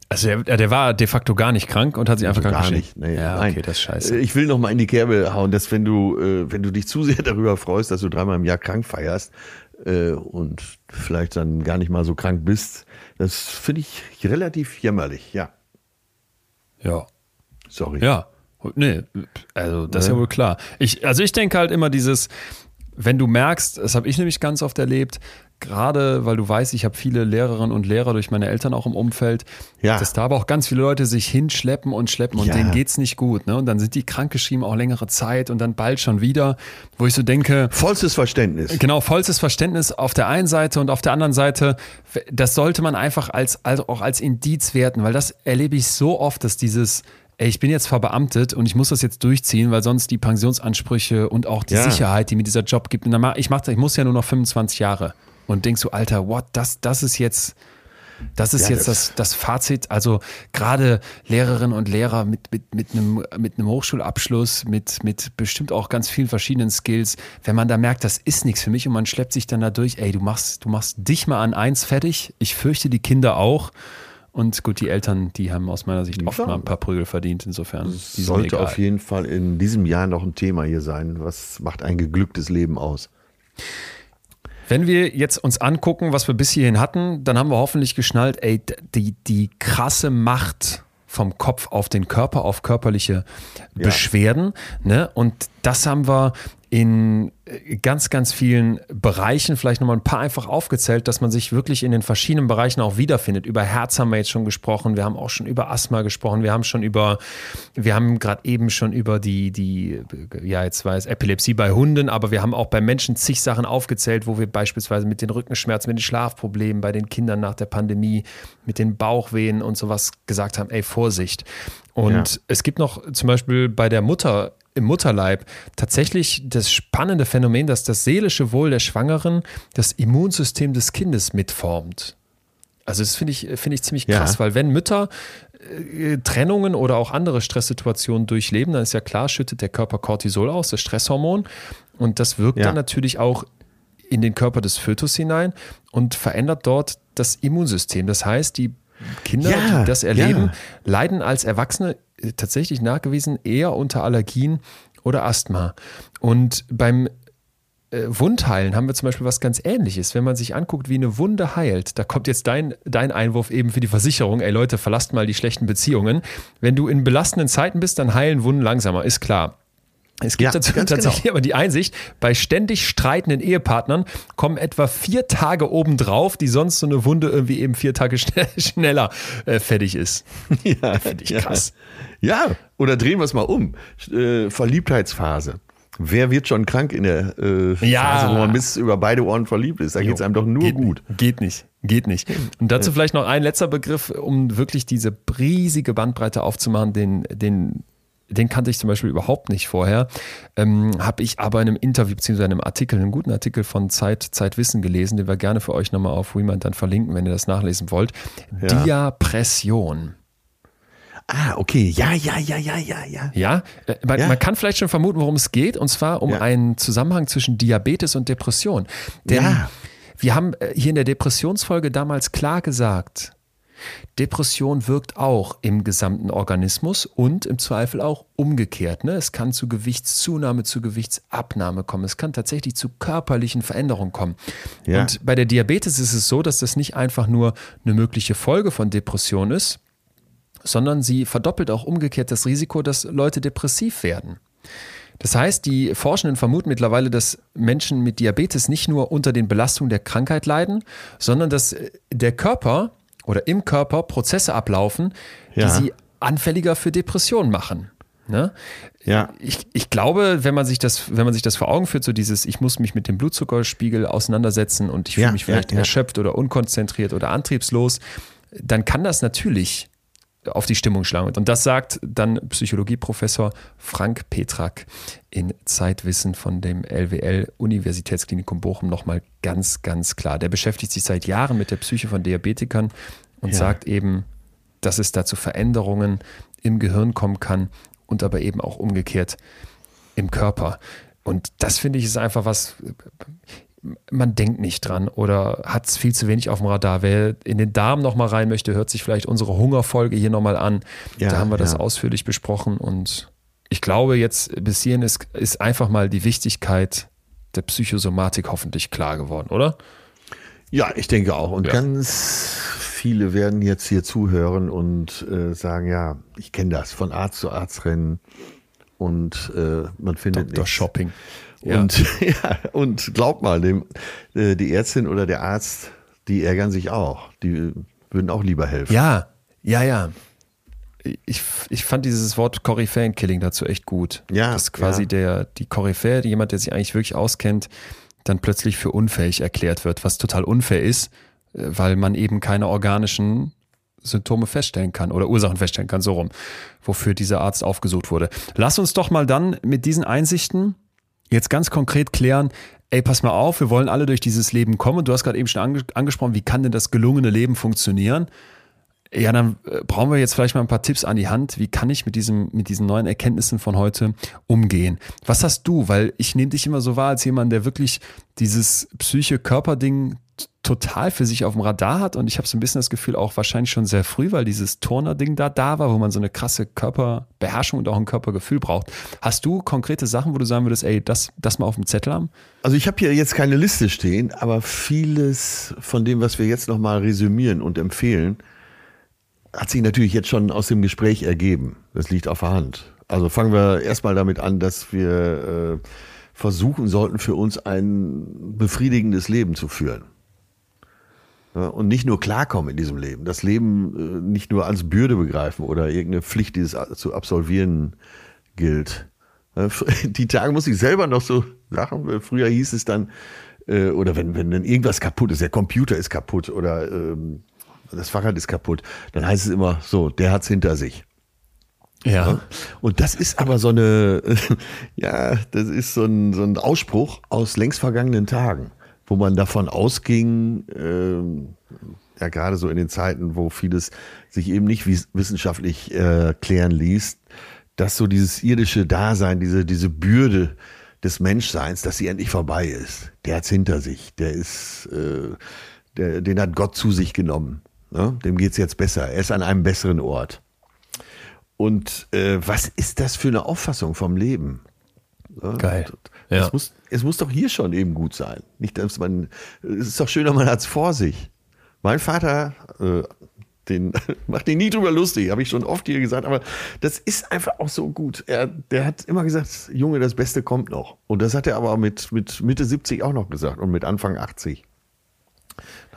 Also der, der, war de facto gar nicht krank und hat sich einfach also krank gar nicht. Nee, ja, nein. okay, das ist scheiße. Ich will noch mal in die Kerbe hauen, dass wenn du, äh, wenn du dich zu sehr darüber freust, dass du dreimal im Jahr krank feierst äh, und vielleicht dann gar nicht mal so krank bist, das finde ich relativ jämmerlich, ja. Ja. Sorry. Ja. Nee, also das ja. ist ja wohl klar. Ich, also ich denke halt immer dieses, wenn du merkst, das habe ich nämlich ganz oft erlebt, gerade weil du weißt, ich habe viele Lehrerinnen und Lehrer durch meine Eltern auch im Umfeld, ja. dass da aber auch ganz viele Leute sich hinschleppen und schleppen und ja. denen geht's nicht gut. Ne? Und dann sind die krankgeschrieben auch längere Zeit und dann bald schon wieder, wo ich so denke. Vollstes Verständnis. Genau, vollstes Verständnis auf der einen Seite und auf der anderen Seite, das sollte man einfach als, also auch als Indiz werten, weil das erlebe ich so oft, dass dieses ey, ich bin jetzt verbeamtet und ich muss das jetzt durchziehen, weil sonst die Pensionsansprüche und auch die ja. Sicherheit, die mir dieser Job gibt, ich, mach, ich muss ja nur noch 25 Jahre. Und denkst du, Alter, what, das, das ist jetzt, das ist ja, jetzt das, das Fazit. Also gerade Lehrerinnen und Lehrer mit, mit, mit, einem, mit einem Hochschulabschluss, mit, mit bestimmt auch ganz vielen verschiedenen Skills, wenn man da merkt, das ist nichts für mich und man schleppt sich dann da durch, ey, du machst, du machst dich mal an eins fertig. Ich fürchte die Kinder auch. Und gut, die Eltern, die haben aus meiner Sicht oft mal ein paar Prügel verdient. Insofern. Das sollte auf jeden Fall in diesem Jahr noch ein Thema hier sein. Was macht ein geglücktes Leben aus? Wenn wir jetzt uns angucken, was wir bis hierhin hatten, dann haben wir hoffentlich geschnallt, ey, die, die krasse Macht vom Kopf auf den Körper, auf körperliche Beschwerden. Ja. Ne? Und das haben wir in äh, ganz, ganz vielen Bereichen, vielleicht nochmal ein paar einfach aufgezählt, dass man sich wirklich in den verschiedenen Bereichen auch wiederfindet. Über Herz haben wir jetzt schon gesprochen, wir haben auch schon über Asthma gesprochen, wir haben schon über, wir haben gerade eben schon über die, die, ja, jetzt war es Epilepsie bei Hunden, aber wir haben auch bei Menschen zig Sachen aufgezählt, wo wir beispielsweise mit den Rückenschmerzen, mit den Schlafproblemen, bei den Kindern nach der Pandemie, mit den Bauchwehen und sowas gesagt haben, ey, Vorsicht. Und ja. es gibt noch zum Beispiel bei der Mutter im Mutterleib tatsächlich das spannende Phänomen, dass das seelische Wohl der Schwangeren das Immunsystem des Kindes mitformt. Also das finde ich, find ich ziemlich krass, ja. weil wenn Mütter äh, Trennungen oder auch andere Stresssituationen durchleben, dann ist ja klar, schüttet der Körper Cortisol aus, das Stresshormon. Und das wirkt ja. dann natürlich auch in den Körper des Fötus hinein und verändert dort das Immunsystem. Das heißt, die Kinder, ja, die das erleben, leiden als Erwachsene tatsächlich nachgewiesen eher unter Allergien oder Asthma. Und beim äh, Wundheilen haben wir zum Beispiel was ganz ähnliches. Wenn man sich anguckt, wie eine Wunde heilt, da kommt jetzt dein, dein Einwurf eben für die Versicherung, ey Leute, verlasst mal die schlechten Beziehungen. Wenn du in belastenden Zeiten bist, dann heilen Wunden langsamer, ist klar. Es gibt ja, dazu tatsächlich genau. aber die Einsicht, bei ständig streitenden Ehepartnern kommen etwa vier Tage obendrauf, die sonst so eine Wunde irgendwie eben vier Tage schneller äh, fertig ist. Ja, finde ich ja. krass. Ja, oder drehen wir es mal um. Äh, Verliebtheitsphase. Wer wird schon krank in der äh, ja. Phase, wo man bis über beide Ohren verliebt ist? Da geht es einem doch nur geht, gut. Geht nicht. Geht nicht. Und dazu vielleicht noch ein letzter Begriff, um wirklich diese riesige Bandbreite aufzumachen, den, den den kannte ich zum Beispiel überhaupt nicht vorher, ähm, habe ich aber in einem Interview bzw. einem Artikel, einem guten Artikel von Zeit, Zeitwissen gelesen, den wir gerne für euch nochmal auf Remand dann verlinken, wenn ihr das nachlesen wollt. Ja. Diapression. Ah, okay. Ja, ja, ja, ja, ja, ja. Ja, äh, man, ja. man, kann vielleicht schon vermuten, worum es geht, und zwar um ja. einen Zusammenhang zwischen Diabetes und Depression. Denn ja. wir haben äh, hier in der Depressionsfolge damals klar gesagt, Depression wirkt auch im gesamten Organismus und im Zweifel auch umgekehrt. Ne? Es kann zu Gewichtszunahme, zu Gewichtsabnahme kommen. Es kann tatsächlich zu körperlichen Veränderungen kommen. Ja. Und bei der Diabetes ist es so, dass das nicht einfach nur eine mögliche Folge von Depression ist, sondern sie verdoppelt auch umgekehrt das Risiko, dass Leute depressiv werden. Das heißt, die Forschenden vermuten mittlerweile, dass Menschen mit Diabetes nicht nur unter den Belastungen der Krankheit leiden, sondern dass der Körper oder im Körper Prozesse ablaufen, die ja. sie anfälliger für Depressionen machen. Ne? Ja. Ich, ich glaube, wenn man sich das, wenn man sich das vor Augen führt, so dieses, ich muss mich mit dem Blutzuckerspiegel auseinandersetzen und ich fühle ja, mich vielleicht ja, erschöpft oder unkonzentriert oder antriebslos, dann kann das natürlich auf die Stimmung schlagen. Und das sagt dann Psychologieprofessor Frank Petrak in Zeitwissen von dem LWL Universitätsklinikum Bochum nochmal ganz, ganz klar. Der beschäftigt sich seit Jahren mit der Psyche von Diabetikern und ja. sagt eben, dass es da zu Veränderungen im Gehirn kommen kann und aber eben auch umgekehrt im Körper. Und das finde ich ist einfach was, man denkt nicht dran oder hat es viel zu wenig auf dem Radar. Wer in den Darm nochmal rein möchte, hört sich vielleicht unsere Hungerfolge hier nochmal an. Ja, da haben wir das ausführlich besprochen und ich glaube jetzt bis hierhin ist, ist einfach mal die Wichtigkeit der Psychosomatik hoffentlich klar geworden, oder? Ja, ich denke auch. Und ja. ganz viele werden jetzt hier zuhören und äh, sagen, ja, ich kenne das, von Arzt zu Arzt rennen und äh, man findet Dr. Shopping. Und, ja. und glaub mal, dem, äh, die Ärztin oder der Arzt, die ärgern sich auch. Die würden auch lieber helfen. Ja, ja, ja. Ich, ich fand dieses Wort Koryphäen-Killing dazu echt gut. Ja. Dass quasi ja. der, die Koryphäe, jemand, der sich eigentlich wirklich auskennt, dann plötzlich für unfähig erklärt wird, was total unfair ist, äh, weil man eben keine organischen Symptome feststellen kann oder Ursachen feststellen kann, so rum, wofür dieser Arzt aufgesucht wurde. Lass uns doch mal dann mit diesen Einsichten jetzt ganz konkret klären, ey, pass mal auf, wir wollen alle durch dieses Leben kommen. Du hast gerade eben schon ange angesprochen, wie kann denn das gelungene Leben funktionieren? Ja, dann äh, brauchen wir jetzt vielleicht mal ein paar Tipps an die Hand. Wie kann ich mit, diesem, mit diesen neuen Erkenntnissen von heute umgehen? Was hast du? Weil ich nehme dich immer so wahr als jemand, der wirklich dieses Psyche-Körper-Ding total für sich auf dem Radar hat und ich habe so ein bisschen das Gefühl, auch wahrscheinlich schon sehr früh, weil dieses Turner-Ding da da war, wo man so eine krasse Körperbeherrschung und auch ein Körpergefühl braucht. Hast du konkrete Sachen, wo du sagen würdest, ey, das, das mal auf dem Zettel haben? Also ich habe hier jetzt keine Liste stehen, aber vieles von dem, was wir jetzt nochmal resümieren und empfehlen, hat sich natürlich jetzt schon aus dem Gespräch ergeben. Das liegt auf der Hand. Also fangen wir erstmal damit an, dass wir äh, versuchen sollten, für uns ein befriedigendes Leben zu führen und nicht nur klarkommen in diesem Leben, das Leben äh, nicht nur als Bürde begreifen oder irgendeine Pflicht, die es zu absolvieren gilt. Die Tage muss ich selber noch so sagen. Früher hieß es dann, äh, oder wenn, wenn dann irgendwas kaputt ist, der Computer ist kaputt oder ähm, das Fahrrad ist kaputt, dann heißt es immer so, der hat's hinter sich. Ja. Und das ist aber so eine, ja, das ist so ein, so ein Ausspruch aus längst vergangenen Tagen wo man davon ausging, äh, ja gerade so in den Zeiten, wo vieles sich eben nicht wissenschaftlich äh, klären ließ, dass so dieses irdische Dasein, diese, diese Bürde des Menschseins, dass sie endlich vorbei ist. Der hat's hinter sich, der ist, äh, der, den hat Gott zu sich genommen. Ne? Dem geht's jetzt besser. Er ist an einem besseren Ort. Und äh, was ist das für eine Auffassung vom Leben? Geil. Ja. Es, muss, es muss doch hier schon eben gut sein. Nicht, dass man, es ist doch schöner, man hat es vor sich. Mein Vater, äh, den macht den nie drüber lustig, habe ich schon oft hier gesagt, aber das ist einfach auch so gut. Er, der hat immer gesagt, Junge, das Beste kommt noch. Und das hat er aber mit, mit Mitte 70 auch noch gesagt und mit Anfang 80.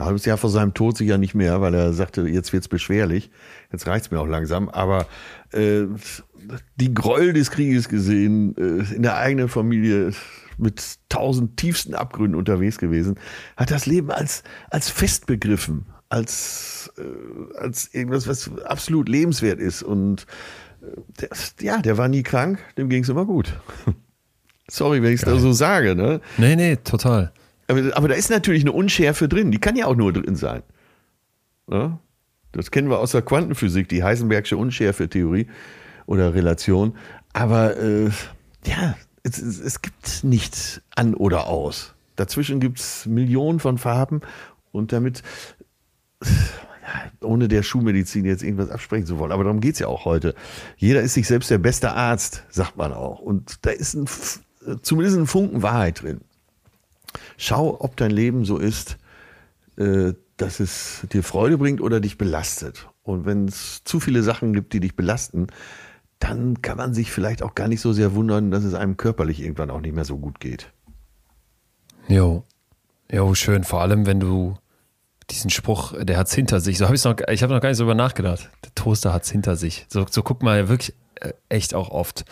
Ein halbes Jahr vor seinem Tod sicher nicht mehr, weil er sagte, jetzt wird's beschwerlich. Jetzt reicht's mir auch langsam. Aber äh, die Gräuel des Krieges gesehen, äh, in der eigenen Familie mit tausend tiefsten Abgründen unterwegs gewesen, hat das Leben als, als fest begriffen, als, äh, als irgendwas, was absolut lebenswert ist. Und äh, der, ja, der war nie krank, dem ging's immer gut. Sorry, wenn ich es da so sage. Ne? Nee, nee, total. Aber, da ist natürlich eine Unschärfe drin, die kann ja auch nur drin sein. Ne? Das kennen wir aus der Quantenphysik, die Heisenbergsche Unschärfe-Theorie oder Relation. Aber äh, ja, es, es gibt nicht an oder aus. Dazwischen gibt es Millionen von Farben und damit, ohne der Schulmedizin jetzt irgendwas absprechen zu wollen, aber darum geht es ja auch heute. Jeder ist sich selbst der beste Arzt, sagt man auch. Und da ist ein, zumindest ein Funken Wahrheit drin. Schau, ob dein Leben so ist, äh, dass es dir Freude bringt oder dich belastet. Und wenn es zu viele Sachen gibt, die dich belasten, dann kann man sich vielleicht auch gar nicht so sehr wundern, dass es einem körperlich irgendwann auch nicht mehr so gut geht. Jo. Jo, schön. Vor allem, wenn du diesen Spruch, der hat's hinter sich. So habe ich noch, ich habe noch gar nicht so über nachgedacht. Der Toaster hat's hinter sich. So, so guck mal, wirklich, äh, echt auch oft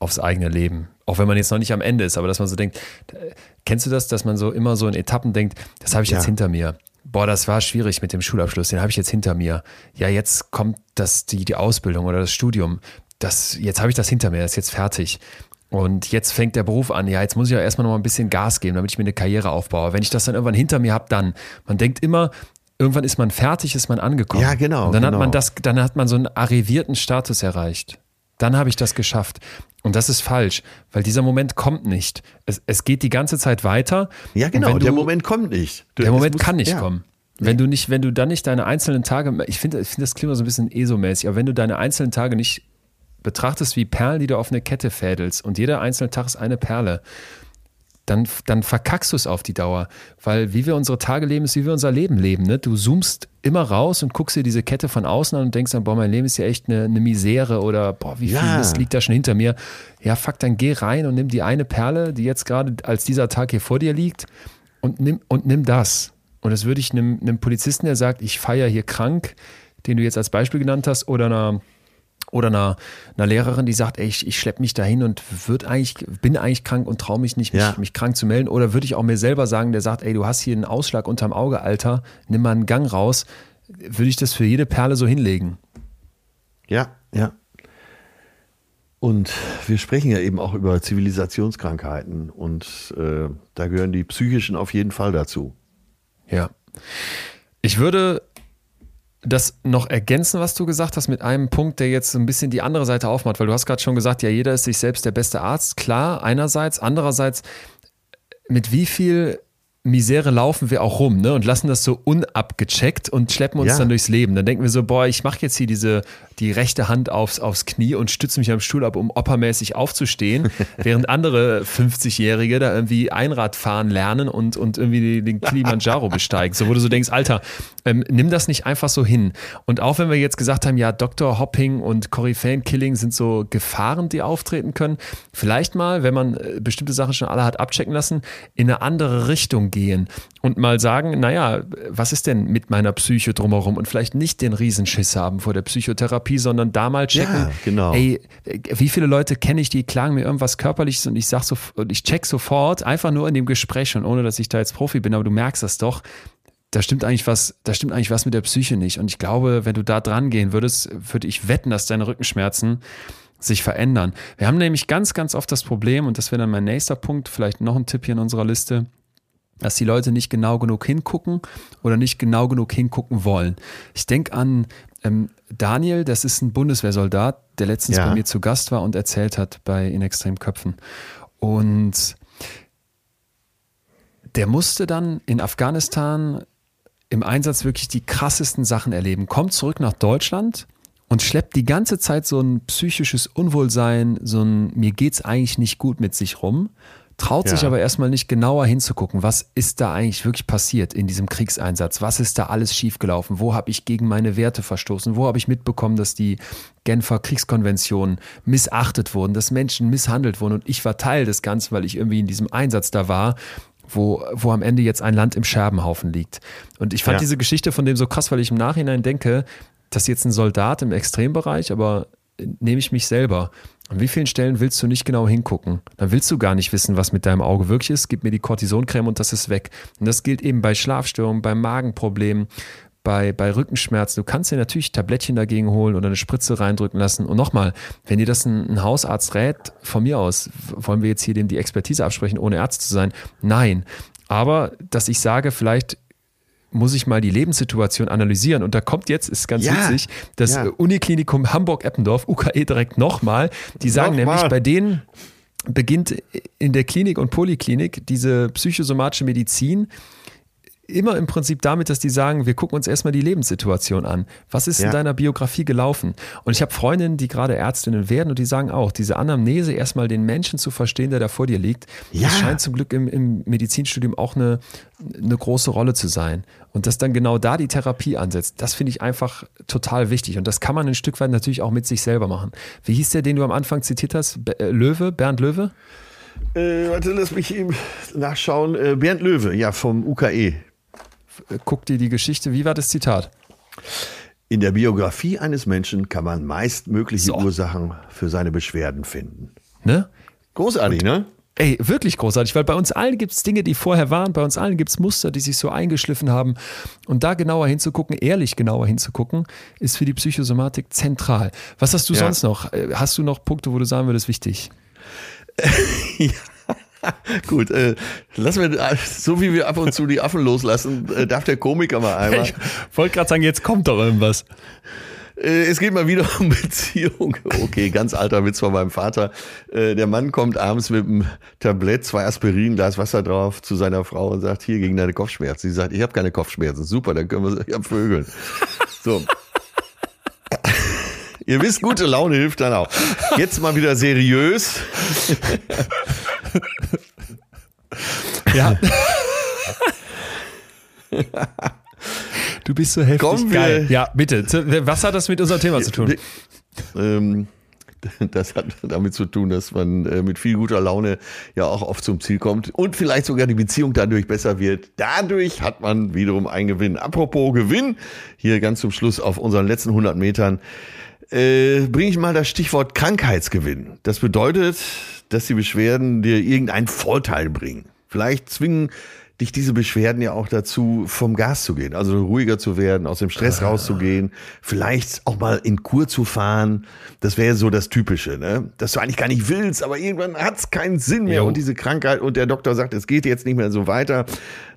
aufs eigene Leben. Auch wenn man jetzt noch nicht am Ende ist, aber dass man so denkt, äh, kennst du das, dass man so immer so in Etappen denkt, das habe ich ja. jetzt hinter mir. Boah, das war schwierig mit dem Schulabschluss, den habe ich jetzt hinter mir. Ja, jetzt kommt das, die, die Ausbildung oder das Studium. Das, jetzt habe ich das hinter mir, das ist jetzt fertig. Und jetzt fängt der Beruf an. Ja, jetzt muss ich ja erstmal noch mal ein bisschen Gas geben, damit ich mir eine Karriere aufbaue. Wenn ich das dann irgendwann hinter mir habe, dann. Man denkt immer, irgendwann ist man fertig, ist man angekommen. Ja, genau. Und dann genau. hat man das, dann hat man so einen arrivierten Status erreicht. Dann habe ich das geschafft. Und das ist falsch, weil dieser Moment kommt nicht. Es, es geht die ganze Zeit weiter. Ja, genau, du, der Moment kommt nicht. Du, der Moment muss, kann nicht ja. kommen. Wenn du nicht, wenn du dann nicht deine einzelnen Tage, ich finde, ich finde das Klima so ein bisschen ESO-mäßig, aber wenn du deine einzelnen Tage nicht betrachtest wie Perlen, die du auf eine Kette fädelst und jeder einzelne Tag ist eine Perle, dann, dann verkackst du es auf die Dauer. Weil wie wir unsere Tage leben, ist wie wir unser Leben leben. Ne? Du zoomst immer raus und guckst dir diese Kette von außen an und denkst dann, boah, mein Leben ist ja echt eine, eine Misere oder boah, wie viel ja. Mist liegt da schon hinter mir. Ja, fuck, dann geh rein und nimm die eine Perle, die jetzt gerade als dieser Tag hier vor dir liegt und nimm, und nimm das. Und das würde ich einem, einem Polizisten, der sagt, ich feiere hier krank, den du jetzt als Beispiel genannt hast, oder einer oder einer, einer Lehrerin, die sagt, ey, ich, ich schleppe mich dahin und wird eigentlich, bin eigentlich krank und traue mich nicht, mich, ja. mich, krank zu melden. Oder würde ich auch mir selber sagen, der sagt, ey, du hast hier einen Ausschlag unterm Auge, Alter, nimm mal einen Gang raus. Würde ich das für jede Perle so hinlegen? Ja, ja. Und wir sprechen ja eben auch über Zivilisationskrankheiten und äh, da gehören die psychischen auf jeden Fall dazu. Ja. Ich würde das noch ergänzen, was du gesagt hast, mit einem Punkt, der jetzt ein bisschen die andere Seite aufmacht, weil du hast gerade schon gesagt, ja, jeder ist sich selbst der beste Arzt. Klar, einerseits, andererseits, mit wie viel Misere laufen wir auch rum ne? und lassen das so unabgecheckt und schleppen uns ja. dann durchs Leben. Dann denken wir so, boah, ich mache jetzt hier diese, die rechte Hand aufs, aufs Knie und stütze mich am Stuhl ab, um oppermäßig aufzustehen, während andere 50-Jährige da irgendwie Einrad fahren lernen und, und irgendwie den Kilimanjaro besteigen. So, wo du so denkst, Alter, ähm, nimm das nicht einfach so hin. Und auch wenn wir jetzt gesagt haben, ja, Dr. Hopping und Koryphäen-Killing sind so Gefahren, die auftreten können, vielleicht mal, wenn man äh, bestimmte Sachen schon alle hat abchecken lassen, in eine andere Richtung gehen und mal sagen, naja, was ist denn mit meiner Psyche drumherum und vielleicht nicht den Riesenschiss haben vor der Psychotherapie, sondern da mal checken, ja, genau. ey, wie viele Leute kenne ich, die klagen mir irgendwas körperliches und ich sag so, und ich check sofort, einfach nur in dem Gespräch und ohne dass ich da jetzt Profi bin, aber du merkst das doch, da stimmt eigentlich was, da stimmt eigentlich was mit der Psyche nicht. Und ich glaube, wenn du da dran gehen würdest, würde ich wetten, dass deine Rückenschmerzen sich verändern. Wir haben nämlich ganz, ganz oft das Problem, und das wäre dann mein nächster Punkt, vielleicht noch ein Tipp hier in unserer Liste, dass die Leute nicht genau genug hingucken oder nicht genau genug hingucken wollen. Ich denke an ähm, Daniel, das ist ein Bundeswehrsoldat, der letztens ja. bei mir zu Gast war und erzählt hat bei In Extrem Köpfen. Und der musste dann in Afghanistan im Einsatz wirklich die krassesten Sachen erleben. Kommt zurück nach Deutschland und schleppt die ganze Zeit so ein psychisches Unwohlsein, so ein mir geht's eigentlich nicht gut mit sich rum traut ja. sich aber erstmal nicht genauer hinzugucken, was ist da eigentlich wirklich passiert in diesem Kriegseinsatz? Was ist da alles schiefgelaufen? Wo habe ich gegen meine Werte verstoßen? Wo habe ich mitbekommen, dass die Genfer Kriegskonventionen missachtet wurden, dass Menschen misshandelt wurden und ich war Teil des Ganzen, weil ich irgendwie in diesem Einsatz da war, wo, wo am Ende jetzt ein Land im Scherbenhaufen liegt. Und ich fand ja. diese Geschichte von dem so krass, weil ich im Nachhinein denke, dass jetzt ein Soldat im Extrembereich, aber nehme ich mich selber. An wie vielen Stellen willst du nicht genau hingucken? Dann willst du gar nicht wissen, was mit deinem Auge wirklich ist. Gib mir die Cortisoncreme und das ist weg. Und das gilt eben bei Schlafstörungen, bei Magenproblemen, bei, bei Rückenschmerzen. Du kannst dir natürlich Tablettchen dagegen holen oder eine Spritze reindrücken lassen. Und nochmal, wenn dir das ein, ein Hausarzt rät, von mir aus, wollen wir jetzt hier dem die Expertise absprechen, ohne Arzt zu sein? Nein. Aber dass ich sage, vielleicht muss ich mal die Lebenssituation analysieren. Und da kommt jetzt, ist ganz ja, witzig, das ja. Uniklinikum Hamburg-Eppendorf, UKE direkt nochmal. Die sagen nochmal. nämlich, bei denen beginnt in der Klinik und Poliklinik diese psychosomatische Medizin immer im Prinzip damit, dass die sagen, wir gucken uns erstmal die Lebenssituation an. Was ist ja. in deiner Biografie gelaufen? Und ich habe Freundinnen, die gerade Ärztinnen werden und die sagen auch, diese Anamnese erstmal den Menschen zu verstehen, der da vor dir liegt, ja. das scheint zum Glück im, im Medizinstudium auch eine, eine große Rolle zu sein. Und dass dann genau da die Therapie ansetzt, das finde ich einfach total wichtig. Und das kann man ein Stück weit natürlich auch mit sich selber machen. Wie hieß der, den du am Anfang zitiert hast? Be äh, Löwe, Bernd Löwe? Äh, warte, lass mich eben nachschauen. Äh, Bernd Löwe, ja, vom UKE guck dir die Geschichte. Wie war das Zitat? In der Biografie eines Menschen kann man meist mögliche so. Ursachen für seine Beschwerden finden. Ne? Großartig, ne? Ey, wirklich großartig, weil bei uns allen gibt es Dinge, die vorher waren, bei uns allen gibt es Muster, die sich so eingeschliffen haben. Und da genauer hinzugucken, ehrlich genauer hinzugucken, ist für die Psychosomatik zentral. Was hast du ja. sonst noch? Äh, hast du noch Punkte, wo du sagen würdest, wichtig? ja. Gut, äh, lassen wir, so wie wir ab und zu die Affen loslassen, äh, darf der Komiker mal einmal. Ich wollte gerade sagen, jetzt kommt doch irgendwas. Äh, es geht mal wieder um Beziehung. Okay, ganz alter Witz von meinem Vater. Äh, der Mann kommt abends mit einem Tablett, zwei Aspirin, Glas Wasser drauf zu seiner Frau und sagt, hier gegen deine Kopfschmerzen. Sie sagt, ich habe keine Kopfschmerzen. Super, dann können wir, ich hab Vögeln. So. Ihr wisst, gute Laune hilft dann auch. Jetzt mal wieder seriös. Ja. Du bist so heftig Kommen geil. Ja, bitte. Was hat das mit unserem Thema zu tun? Ähm, das hat damit zu tun, dass man äh, mit viel guter Laune ja auch oft zum Ziel kommt und vielleicht sogar die Beziehung dadurch besser wird. Dadurch hat man wiederum einen Gewinn. Apropos Gewinn, hier ganz zum Schluss auf unseren letzten 100 Metern äh, bringe ich mal das Stichwort Krankheitsgewinn. Das bedeutet, dass die Beschwerden dir irgendeinen Vorteil bringen. Vielleicht zwingen dich diese Beschwerden ja auch dazu, vom Gas zu gehen, also ruhiger zu werden, aus dem Stress ah. rauszugehen, vielleicht auch mal in Kur zu fahren. Das wäre so das Typische, ne? Dass du eigentlich gar nicht willst, aber irgendwann hat es keinen Sinn mehr jo. und diese Krankheit und der Doktor sagt, es geht jetzt nicht mehr so weiter.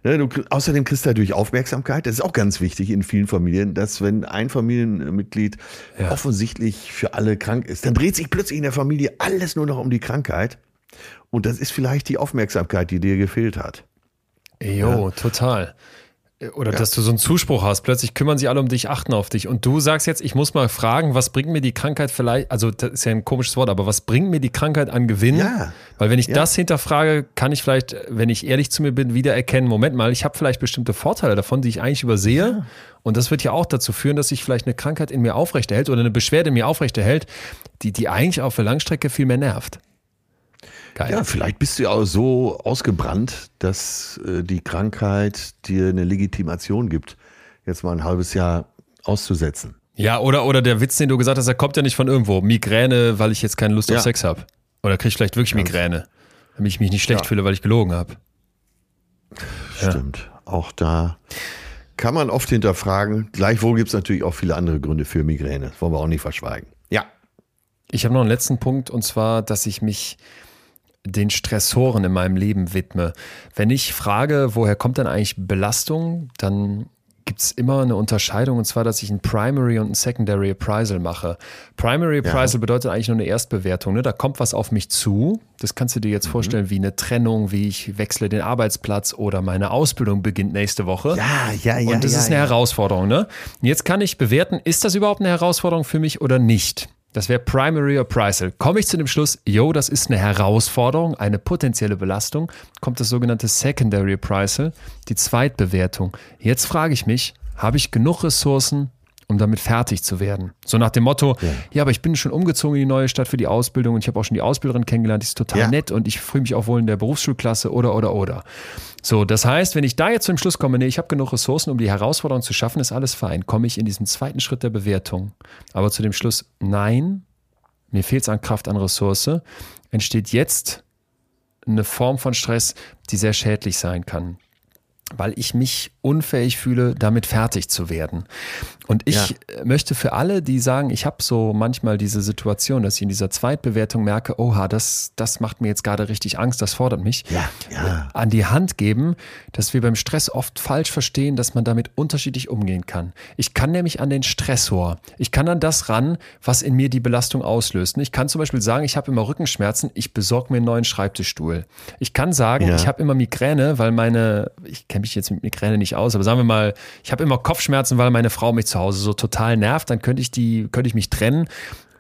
Ne? Du, außerdem kriegst du dadurch Aufmerksamkeit. Das ist auch ganz wichtig in vielen Familien, dass wenn ein Familienmitglied ja. offensichtlich für alle krank ist, dann dreht sich plötzlich in der Familie alles nur noch um die Krankheit. Und das ist vielleicht die Aufmerksamkeit, die dir gefehlt hat. Jo, ja. total. Oder ja. dass du so einen Zuspruch hast, plötzlich kümmern sich alle um dich, achten auf dich. Und du sagst jetzt, ich muss mal fragen, was bringt mir die Krankheit vielleicht, also das ist ja ein komisches Wort, aber was bringt mir die Krankheit an Gewinn? Ja. Weil wenn ich das hinterfrage, kann ich vielleicht, wenn ich ehrlich zu mir bin, wieder erkennen, Moment mal, ich habe vielleicht bestimmte Vorteile davon, die ich eigentlich übersehe. Ja. Und das wird ja auch dazu führen, dass sich vielleicht eine Krankheit in mir aufrechterhält oder eine Beschwerde in mir aufrechterhält, die, die eigentlich auf der Langstrecke viel mehr nervt. Geil. Ja, vielleicht bist du ja auch so ausgebrannt, dass äh, die Krankheit dir eine Legitimation gibt, jetzt mal ein halbes Jahr auszusetzen. Ja, oder, oder der Witz, den du gesagt hast, der kommt ja nicht von irgendwo. Migräne, weil ich jetzt keine Lust ja. auf Sex habe. Oder krieg ich vielleicht wirklich Ganz Migräne, damit ich mich nicht schlecht ja. fühle, weil ich gelogen habe. Stimmt. Ja. Auch da kann man oft hinterfragen. Gleichwohl gibt es natürlich auch viele andere Gründe für Migräne. Das wollen wir auch nicht verschweigen. Ja. Ich habe noch einen letzten Punkt und zwar, dass ich mich den Stressoren in meinem Leben widme. Wenn ich frage, woher kommt denn eigentlich Belastung, dann gibt es immer eine Unterscheidung und zwar, dass ich ein Primary und ein Secondary Appraisal mache. Primary Appraisal ja. bedeutet eigentlich nur eine Erstbewertung. Ne? Da kommt was auf mich zu. Das kannst du dir jetzt mhm. vorstellen wie eine Trennung, wie ich wechsle den Arbeitsplatz oder meine Ausbildung beginnt nächste Woche. Ja, ja, ja. Und das ja, ist eine ja. Herausforderung. Ne? Jetzt kann ich bewerten, ist das überhaupt eine Herausforderung für mich oder nicht? Das wäre Primary Appraisal. Komme ich zu dem Schluss, yo, das ist eine Herausforderung, eine potenzielle Belastung, kommt das sogenannte Secondary Appraisal, die Zweitbewertung. Jetzt frage ich mich, habe ich genug Ressourcen, um damit fertig zu werden. So nach dem Motto, ja, ja aber ich bin schon umgezogen in die neue Stadt für die Ausbildung und ich habe auch schon die Ausbilderin kennengelernt, die ist total ja. nett und ich fühle mich auch wohl in der Berufsschulklasse oder oder oder. So, das heißt, wenn ich da jetzt zum Schluss komme, nee, ich habe genug Ressourcen, um die Herausforderung zu schaffen, ist alles fein. Komme ich in diesen zweiten Schritt der Bewertung. Aber zu dem Schluss, nein, mir fehlt es an Kraft, an Ressource, entsteht jetzt eine Form von Stress, die sehr schädlich sein kann weil ich mich unfähig fühle, damit fertig zu werden. Und ich ja. möchte für alle, die sagen, ich habe so manchmal diese Situation, dass ich in dieser Zweitbewertung merke, oha, das, das macht mir jetzt gerade richtig Angst, das fordert mich, ja, ja. an die Hand geben, dass wir beim Stress oft falsch verstehen, dass man damit unterschiedlich umgehen kann. Ich kann nämlich an den Stressor, ich kann an das ran, was in mir die Belastung auslöst. Ich kann zum Beispiel sagen, ich habe immer Rückenschmerzen, ich besorge mir einen neuen Schreibtischstuhl. Ich kann sagen, ich habe immer Migräne, weil meine, ich kenne mich jetzt mit Migräne nicht aus, aber sagen wir mal, ich habe immer Kopfschmerzen, weil meine Frau mich zu Hause so total nervt, dann könnte ich die, könnte ich mich trennen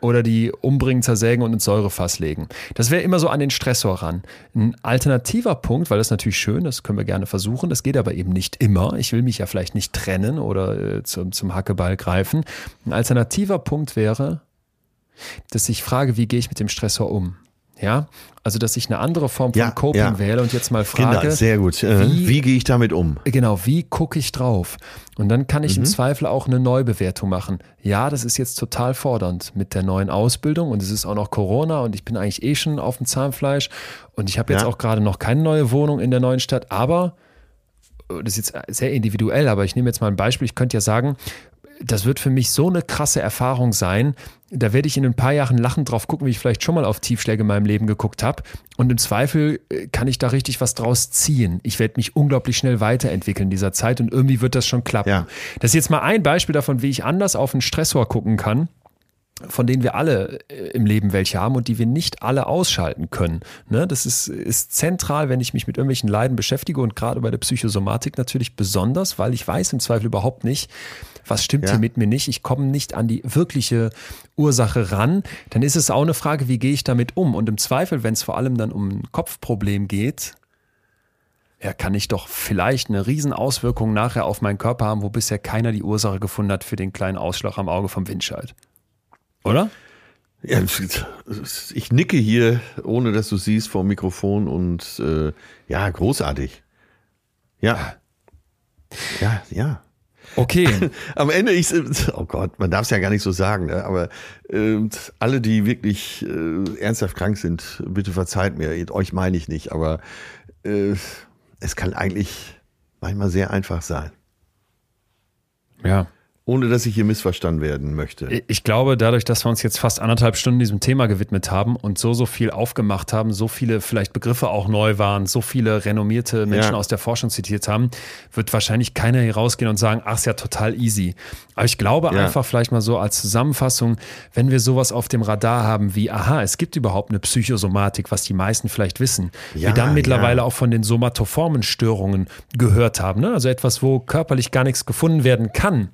oder die umbringen, zersägen und ins Säurefass legen. Das wäre immer so an den Stressor ran. Ein alternativer Punkt, weil das ist natürlich schön, das können wir gerne versuchen, das geht aber eben nicht immer. Ich will mich ja vielleicht nicht trennen oder äh, zum, zum Hackeball greifen. Ein alternativer Punkt wäre, dass ich frage, wie gehe ich mit dem Stressor um? Ja, also dass ich eine andere Form von Ja, Coping ja. wähle und jetzt mal frage, Kinder, sehr gut. Äh, wie- Wie, gehe ich damit um? Genau, wie gucke ich drauf? Und dann kann ich im Zweifel auch eine Neubewertung machen. Ja, das ist jetzt total fordernd mit der neuen Ausbildung und es ist auch noch Corona und ich bin eigentlich eh schon auf dem Zahnfleisch und ich habe jetzt Ja. auch gerade noch keine neue Wohnung in der neuen Stadt, aber das ist jetzt sehr individuell, aber ich nehme jetzt mal ein Beispiel. Ich könnte ja sagen, das wird für mich so eine krasse Erfahrung sein. Da werde ich in ein paar Jahren lachend drauf gucken, wie ich vielleicht schon mal auf Tiefschläge in meinem Leben geguckt habe. Und im Zweifel äh, kann ich da richtig was draus ziehen. Ich werde mich unglaublich schnell weiterentwickeln in dieser Zeit und irgendwie wird das schon klappen. Ja. Das ist jetzt mal ein Beispiel davon, wie ich anders auf einen Stressor gucken kann von denen wir alle äh, im Leben welche haben und die wir nicht alle ausschalten können. Ne? Das ist, ist zentral, wenn ich mich mit irgendwelchen Leiden beschäftige und gerade bei der Psychosomatik natürlich besonders, weil ich weiß im Zweifel überhaupt nicht, was stimmt Ja. hier mit mir nicht. Ich komme nicht an die wirkliche Ursache ran. Dann ist es auch eine Frage, wie gehe ich damit um? Und im Zweifel, wenn es vor allem dann um ein Kopfproblem geht, ja, kann ich doch vielleicht eine Riesenauswirkung nachher auf meinen Körper haben, wo bisher keiner die Ursache gefunden hat für den kleinen Ausschlag am Auge vom Windscheid. Oder? Ja, ich nicke hier, ohne dass du siehst, vor dem Mikrofon und äh, ja, großartig. Ja. Ja, ja. Okay. Am Ende, ich, oh Gott, man darf es ja gar nicht so sagen, ne? aber äh, alle, die wirklich äh, ernsthaft krank sind, bitte verzeiht mir, euch meine ich nicht, aber äh, es kann eigentlich manchmal sehr einfach sein, ja. Ohne dass ich hier missverstanden werden möchte. Ich glaube, dadurch, dass wir uns jetzt fast anderthalb Stunden diesem Thema gewidmet haben und so, so viel aufgemacht haben, so viele vielleicht Begriffe auch neu waren, so viele renommierte Menschen Ja. aus der Forschung zitiert haben, wird wahrscheinlich keiner hier rausgehen und sagen, ach, ist ja total easy. Aber ich glaube Ja. einfach vielleicht mal so als Zusammenfassung, wenn wir sowas auf dem Radar haben wie, aha, es gibt überhaupt eine Psychosomatik, was die meisten vielleicht wissen, Ja, wir dann mittlerweile auch von den somatoformen Störungen gehört haben, ne? also etwas, wo körperlich gar nichts gefunden werden kann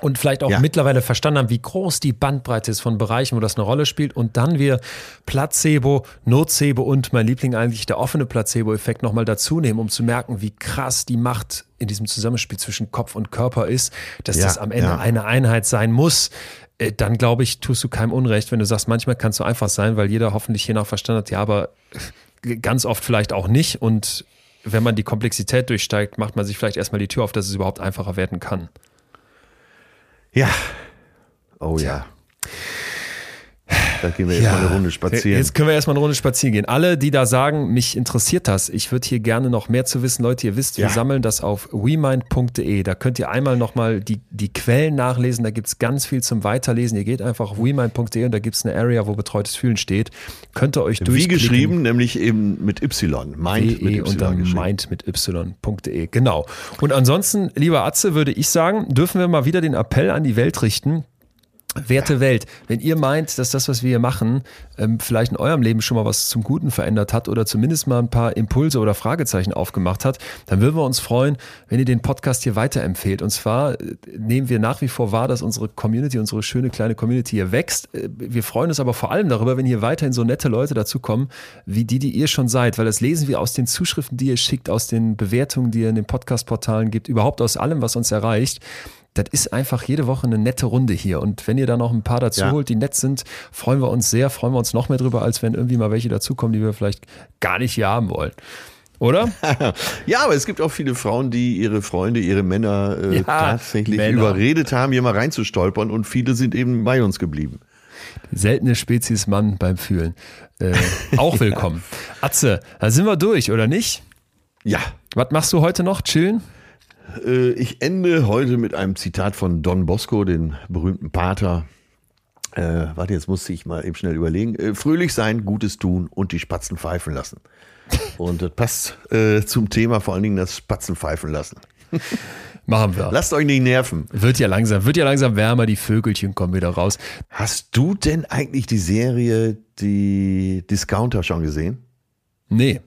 und vielleicht auch Ja. mittlerweile verstanden haben, wie groß die Bandbreite ist von Bereichen, wo das eine Rolle spielt. Und dann wir Placebo, Nocebo und mein Liebling eigentlich der offene Placebo-Effekt nochmal dazu nehmen, um zu merken, wie krass die Macht in diesem Zusammenspiel zwischen Kopf und Körper ist, dass Ja, das am Ende ja. eine Einheit sein muss. Äh, Dann glaube ich, tust du keinem Unrecht, wenn du sagst, manchmal kann es so einfach sein, weil jeder hoffentlich hier noch verstanden hat, ja, aber ganz oft vielleicht auch nicht. Und wenn man die Komplexität durchsteigt, macht man sich vielleicht erstmal die Tür auf, dass es überhaupt einfacher werden kann. Ja. Oh ja. Da gehen wir jetzt mal eine Runde spazieren. Jetzt können wir erstmal eine Runde spazieren gehen. Alle, die da sagen, mich interessiert das, ich würde hier gerne noch mehr zu wissen. Leute, ihr wisst, wir Ja. sammeln das auf wemind.de. Da könnt ihr einmal nochmal die, die Quellen nachlesen. Da gibt's ganz viel zum Weiterlesen. Ihr geht einfach auf wemind.de und da gibt's eine Area, wo betreutes Fühlen steht. Könnt ihr euch Wie durchklicken. geschrieben, nämlich eben mit Y. Mind mit de Y und dann mind mit y.de. Genau. Und ansonsten, lieber Atze, würde ich sagen, dürfen wir mal wieder den Appell an die Welt richten. Werte Welt, wenn ihr meint, dass das, was wir hier machen, ähm, vielleicht in eurem Leben schon mal was zum Guten verändert hat oder zumindest mal ein paar Impulse oder Fragezeichen aufgemacht hat, dann würden wir uns freuen, wenn ihr den Podcast hier weiterempfehlt. Und zwar äh, nehmen wir nach wie vor wahr, dass unsere Community, unsere schöne kleine Community hier wächst. Äh, Wir freuen uns aber vor allem darüber, wenn hier weiterhin so nette Leute dazukommen, wie die, die ihr schon seid, weil das lesen wir aus den Zuschriften, die ihr schickt, aus den Bewertungen, die ihr in den Podcast-Portalen gibt, überhaupt aus allem, was uns erreicht. Das ist einfach jede Woche eine nette Runde hier. Und wenn ihr da noch ein paar dazu Ja. holt, die nett sind, freuen wir uns sehr, freuen wir uns noch mehr drüber, als wenn irgendwie mal welche dazukommen, die wir vielleicht gar nicht hier haben wollen. Oder? Ja, aber es gibt auch viele Frauen, die ihre Freunde, ihre Männer äh, Ja, tatsächlich Männer. überredet haben, hier mal reinzustolpern und viele sind eben bei uns geblieben. Seltene Spezies Mann beim Fühlen. Äh, auch willkommen. Atze, da sind wir durch, oder nicht? Ja, Was machst du heute noch? Chillen? Äh, ich ende heute mit einem Zitat von Don Bosco, den berühmten Pater. Äh, warte, jetzt musste ich mal eben schnell überlegen. Äh, fröhlich sein, Gutes tun und die Spatzen pfeifen lassen. Und das passt äh, zum Thema vor allen Dingen das Spatzen pfeifen lassen. Machen wir. Lasst euch nicht nerven. Wird ja langsam, wird ja langsam wärmer, die Vögelchen kommen wieder raus. Hast du denn eigentlich die Serie Die Discounter schon gesehen? Nee.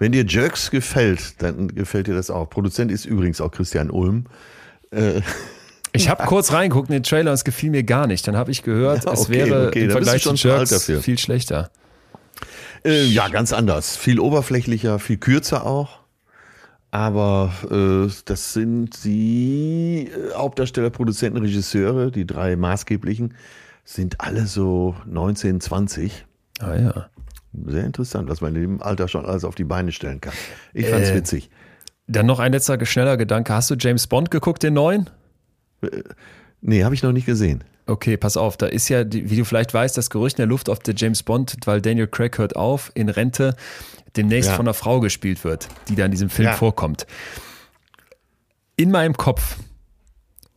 Wenn dir Jerks gefällt, dann gefällt dir das auch. Produzent ist übrigens auch Christian Ulm. Ich habe kurz reingeguckt in den Trailer und es gefiel mir gar nicht. Dann habe ich gehört, Ja, es okay, wäre okay, im Vergleich zu Jerks viel schlechter. Äh, ja, ganz anders. Viel oberflächlicher, viel kürzer auch. Aber äh, das sind die äh, Hauptdarsteller, Produzenten, Regisseure, die drei maßgeblichen, sind alle so 19, 20. Ah ja. Sehr interessant, was man in dem Alter schon alles auf die Beine stellen kann. Ich fand's Äh, witzig. Dann noch ein letzter schneller Gedanke. Hast du James Bond geguckt, den neuen? Nee, habe ich noch nicht gesehen. Okay, pass auf, da ist ja, wie du vielleicht weißt, das Gerücht in der Luft, ob der James Bond, weil Daniel Craig hört auf, in Rente demnächst Ja. von einer Frau gespielt wird, die da in diesem Film Ja. vorkommt. In meinem Kopf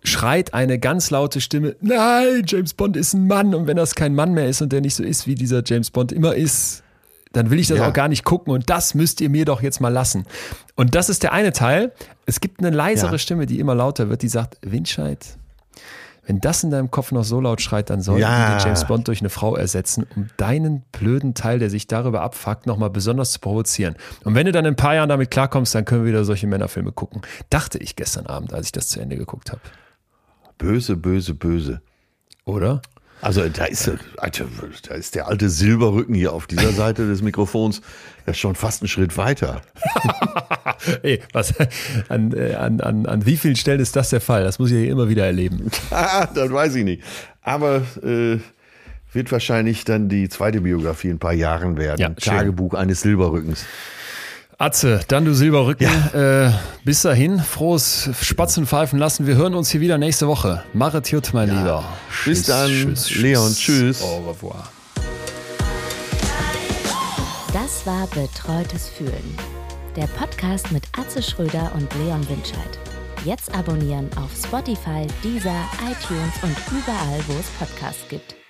schreit eine ganz laute Stimme, nein, James Bond ist ein Mann und wenn das kein Mann mehr ist und der nicht so ist, wie dieser James Bond immer ist, dann will ich das Ja. auch gar nicht gucken und das müsst ihr mir doch jetzt mal lassen. Und das ist der eine Teil. Es gibt eine leisere Ja. Stimme, die immer lauter wird, die sagt, Windscheid, wenn das in deinem Kopf noch so laut schreit, dann sollten Ja. wir James Bond durch eine Frau ersetzen, um deinen blöden Teil, der sich darüber abfuckt, nochmal besonders zu provozieren. Und wenn du dann in ein paar Jahren damit klarkommst, dann können wir wieder solche Männerfilme gucken. Dachte ich gestern Abend, als ich das zu Ende geguckt habe. Böse, böse, böse. Oder? Also da ist, da ist der alte Silberrücken hier auf dieser Seite des Mikrofons ja schon fast einen Schritt weiter. Ey, was, an, äh, an, an, an wie vielen Stellen ist das der Fall? Das muss ich hier immer wieder erleben. Ah, das weiß ich nicht. Aber äh, wird wahrscheinlich dann die zweite Biografie in ein paar Jahren werden. Ja. Tagebuch eines Silberrückens. Atze, dann du Silberrücken. Äh, bis dahin, frohes Spatzenpfeifen lassen. Wir hören uns hier wieder nächste Woche. Maret Jut, mein Lieber. Bis dann, Leon. Tschüss. Au revoir. Das war Betreutes Fühlen. Der Podcast mit Atze Schröder und Leon Winscheid. Jetzt abonnieren auf Spotify, Deezer, iTunes und überall, wo es Podcasts gibt.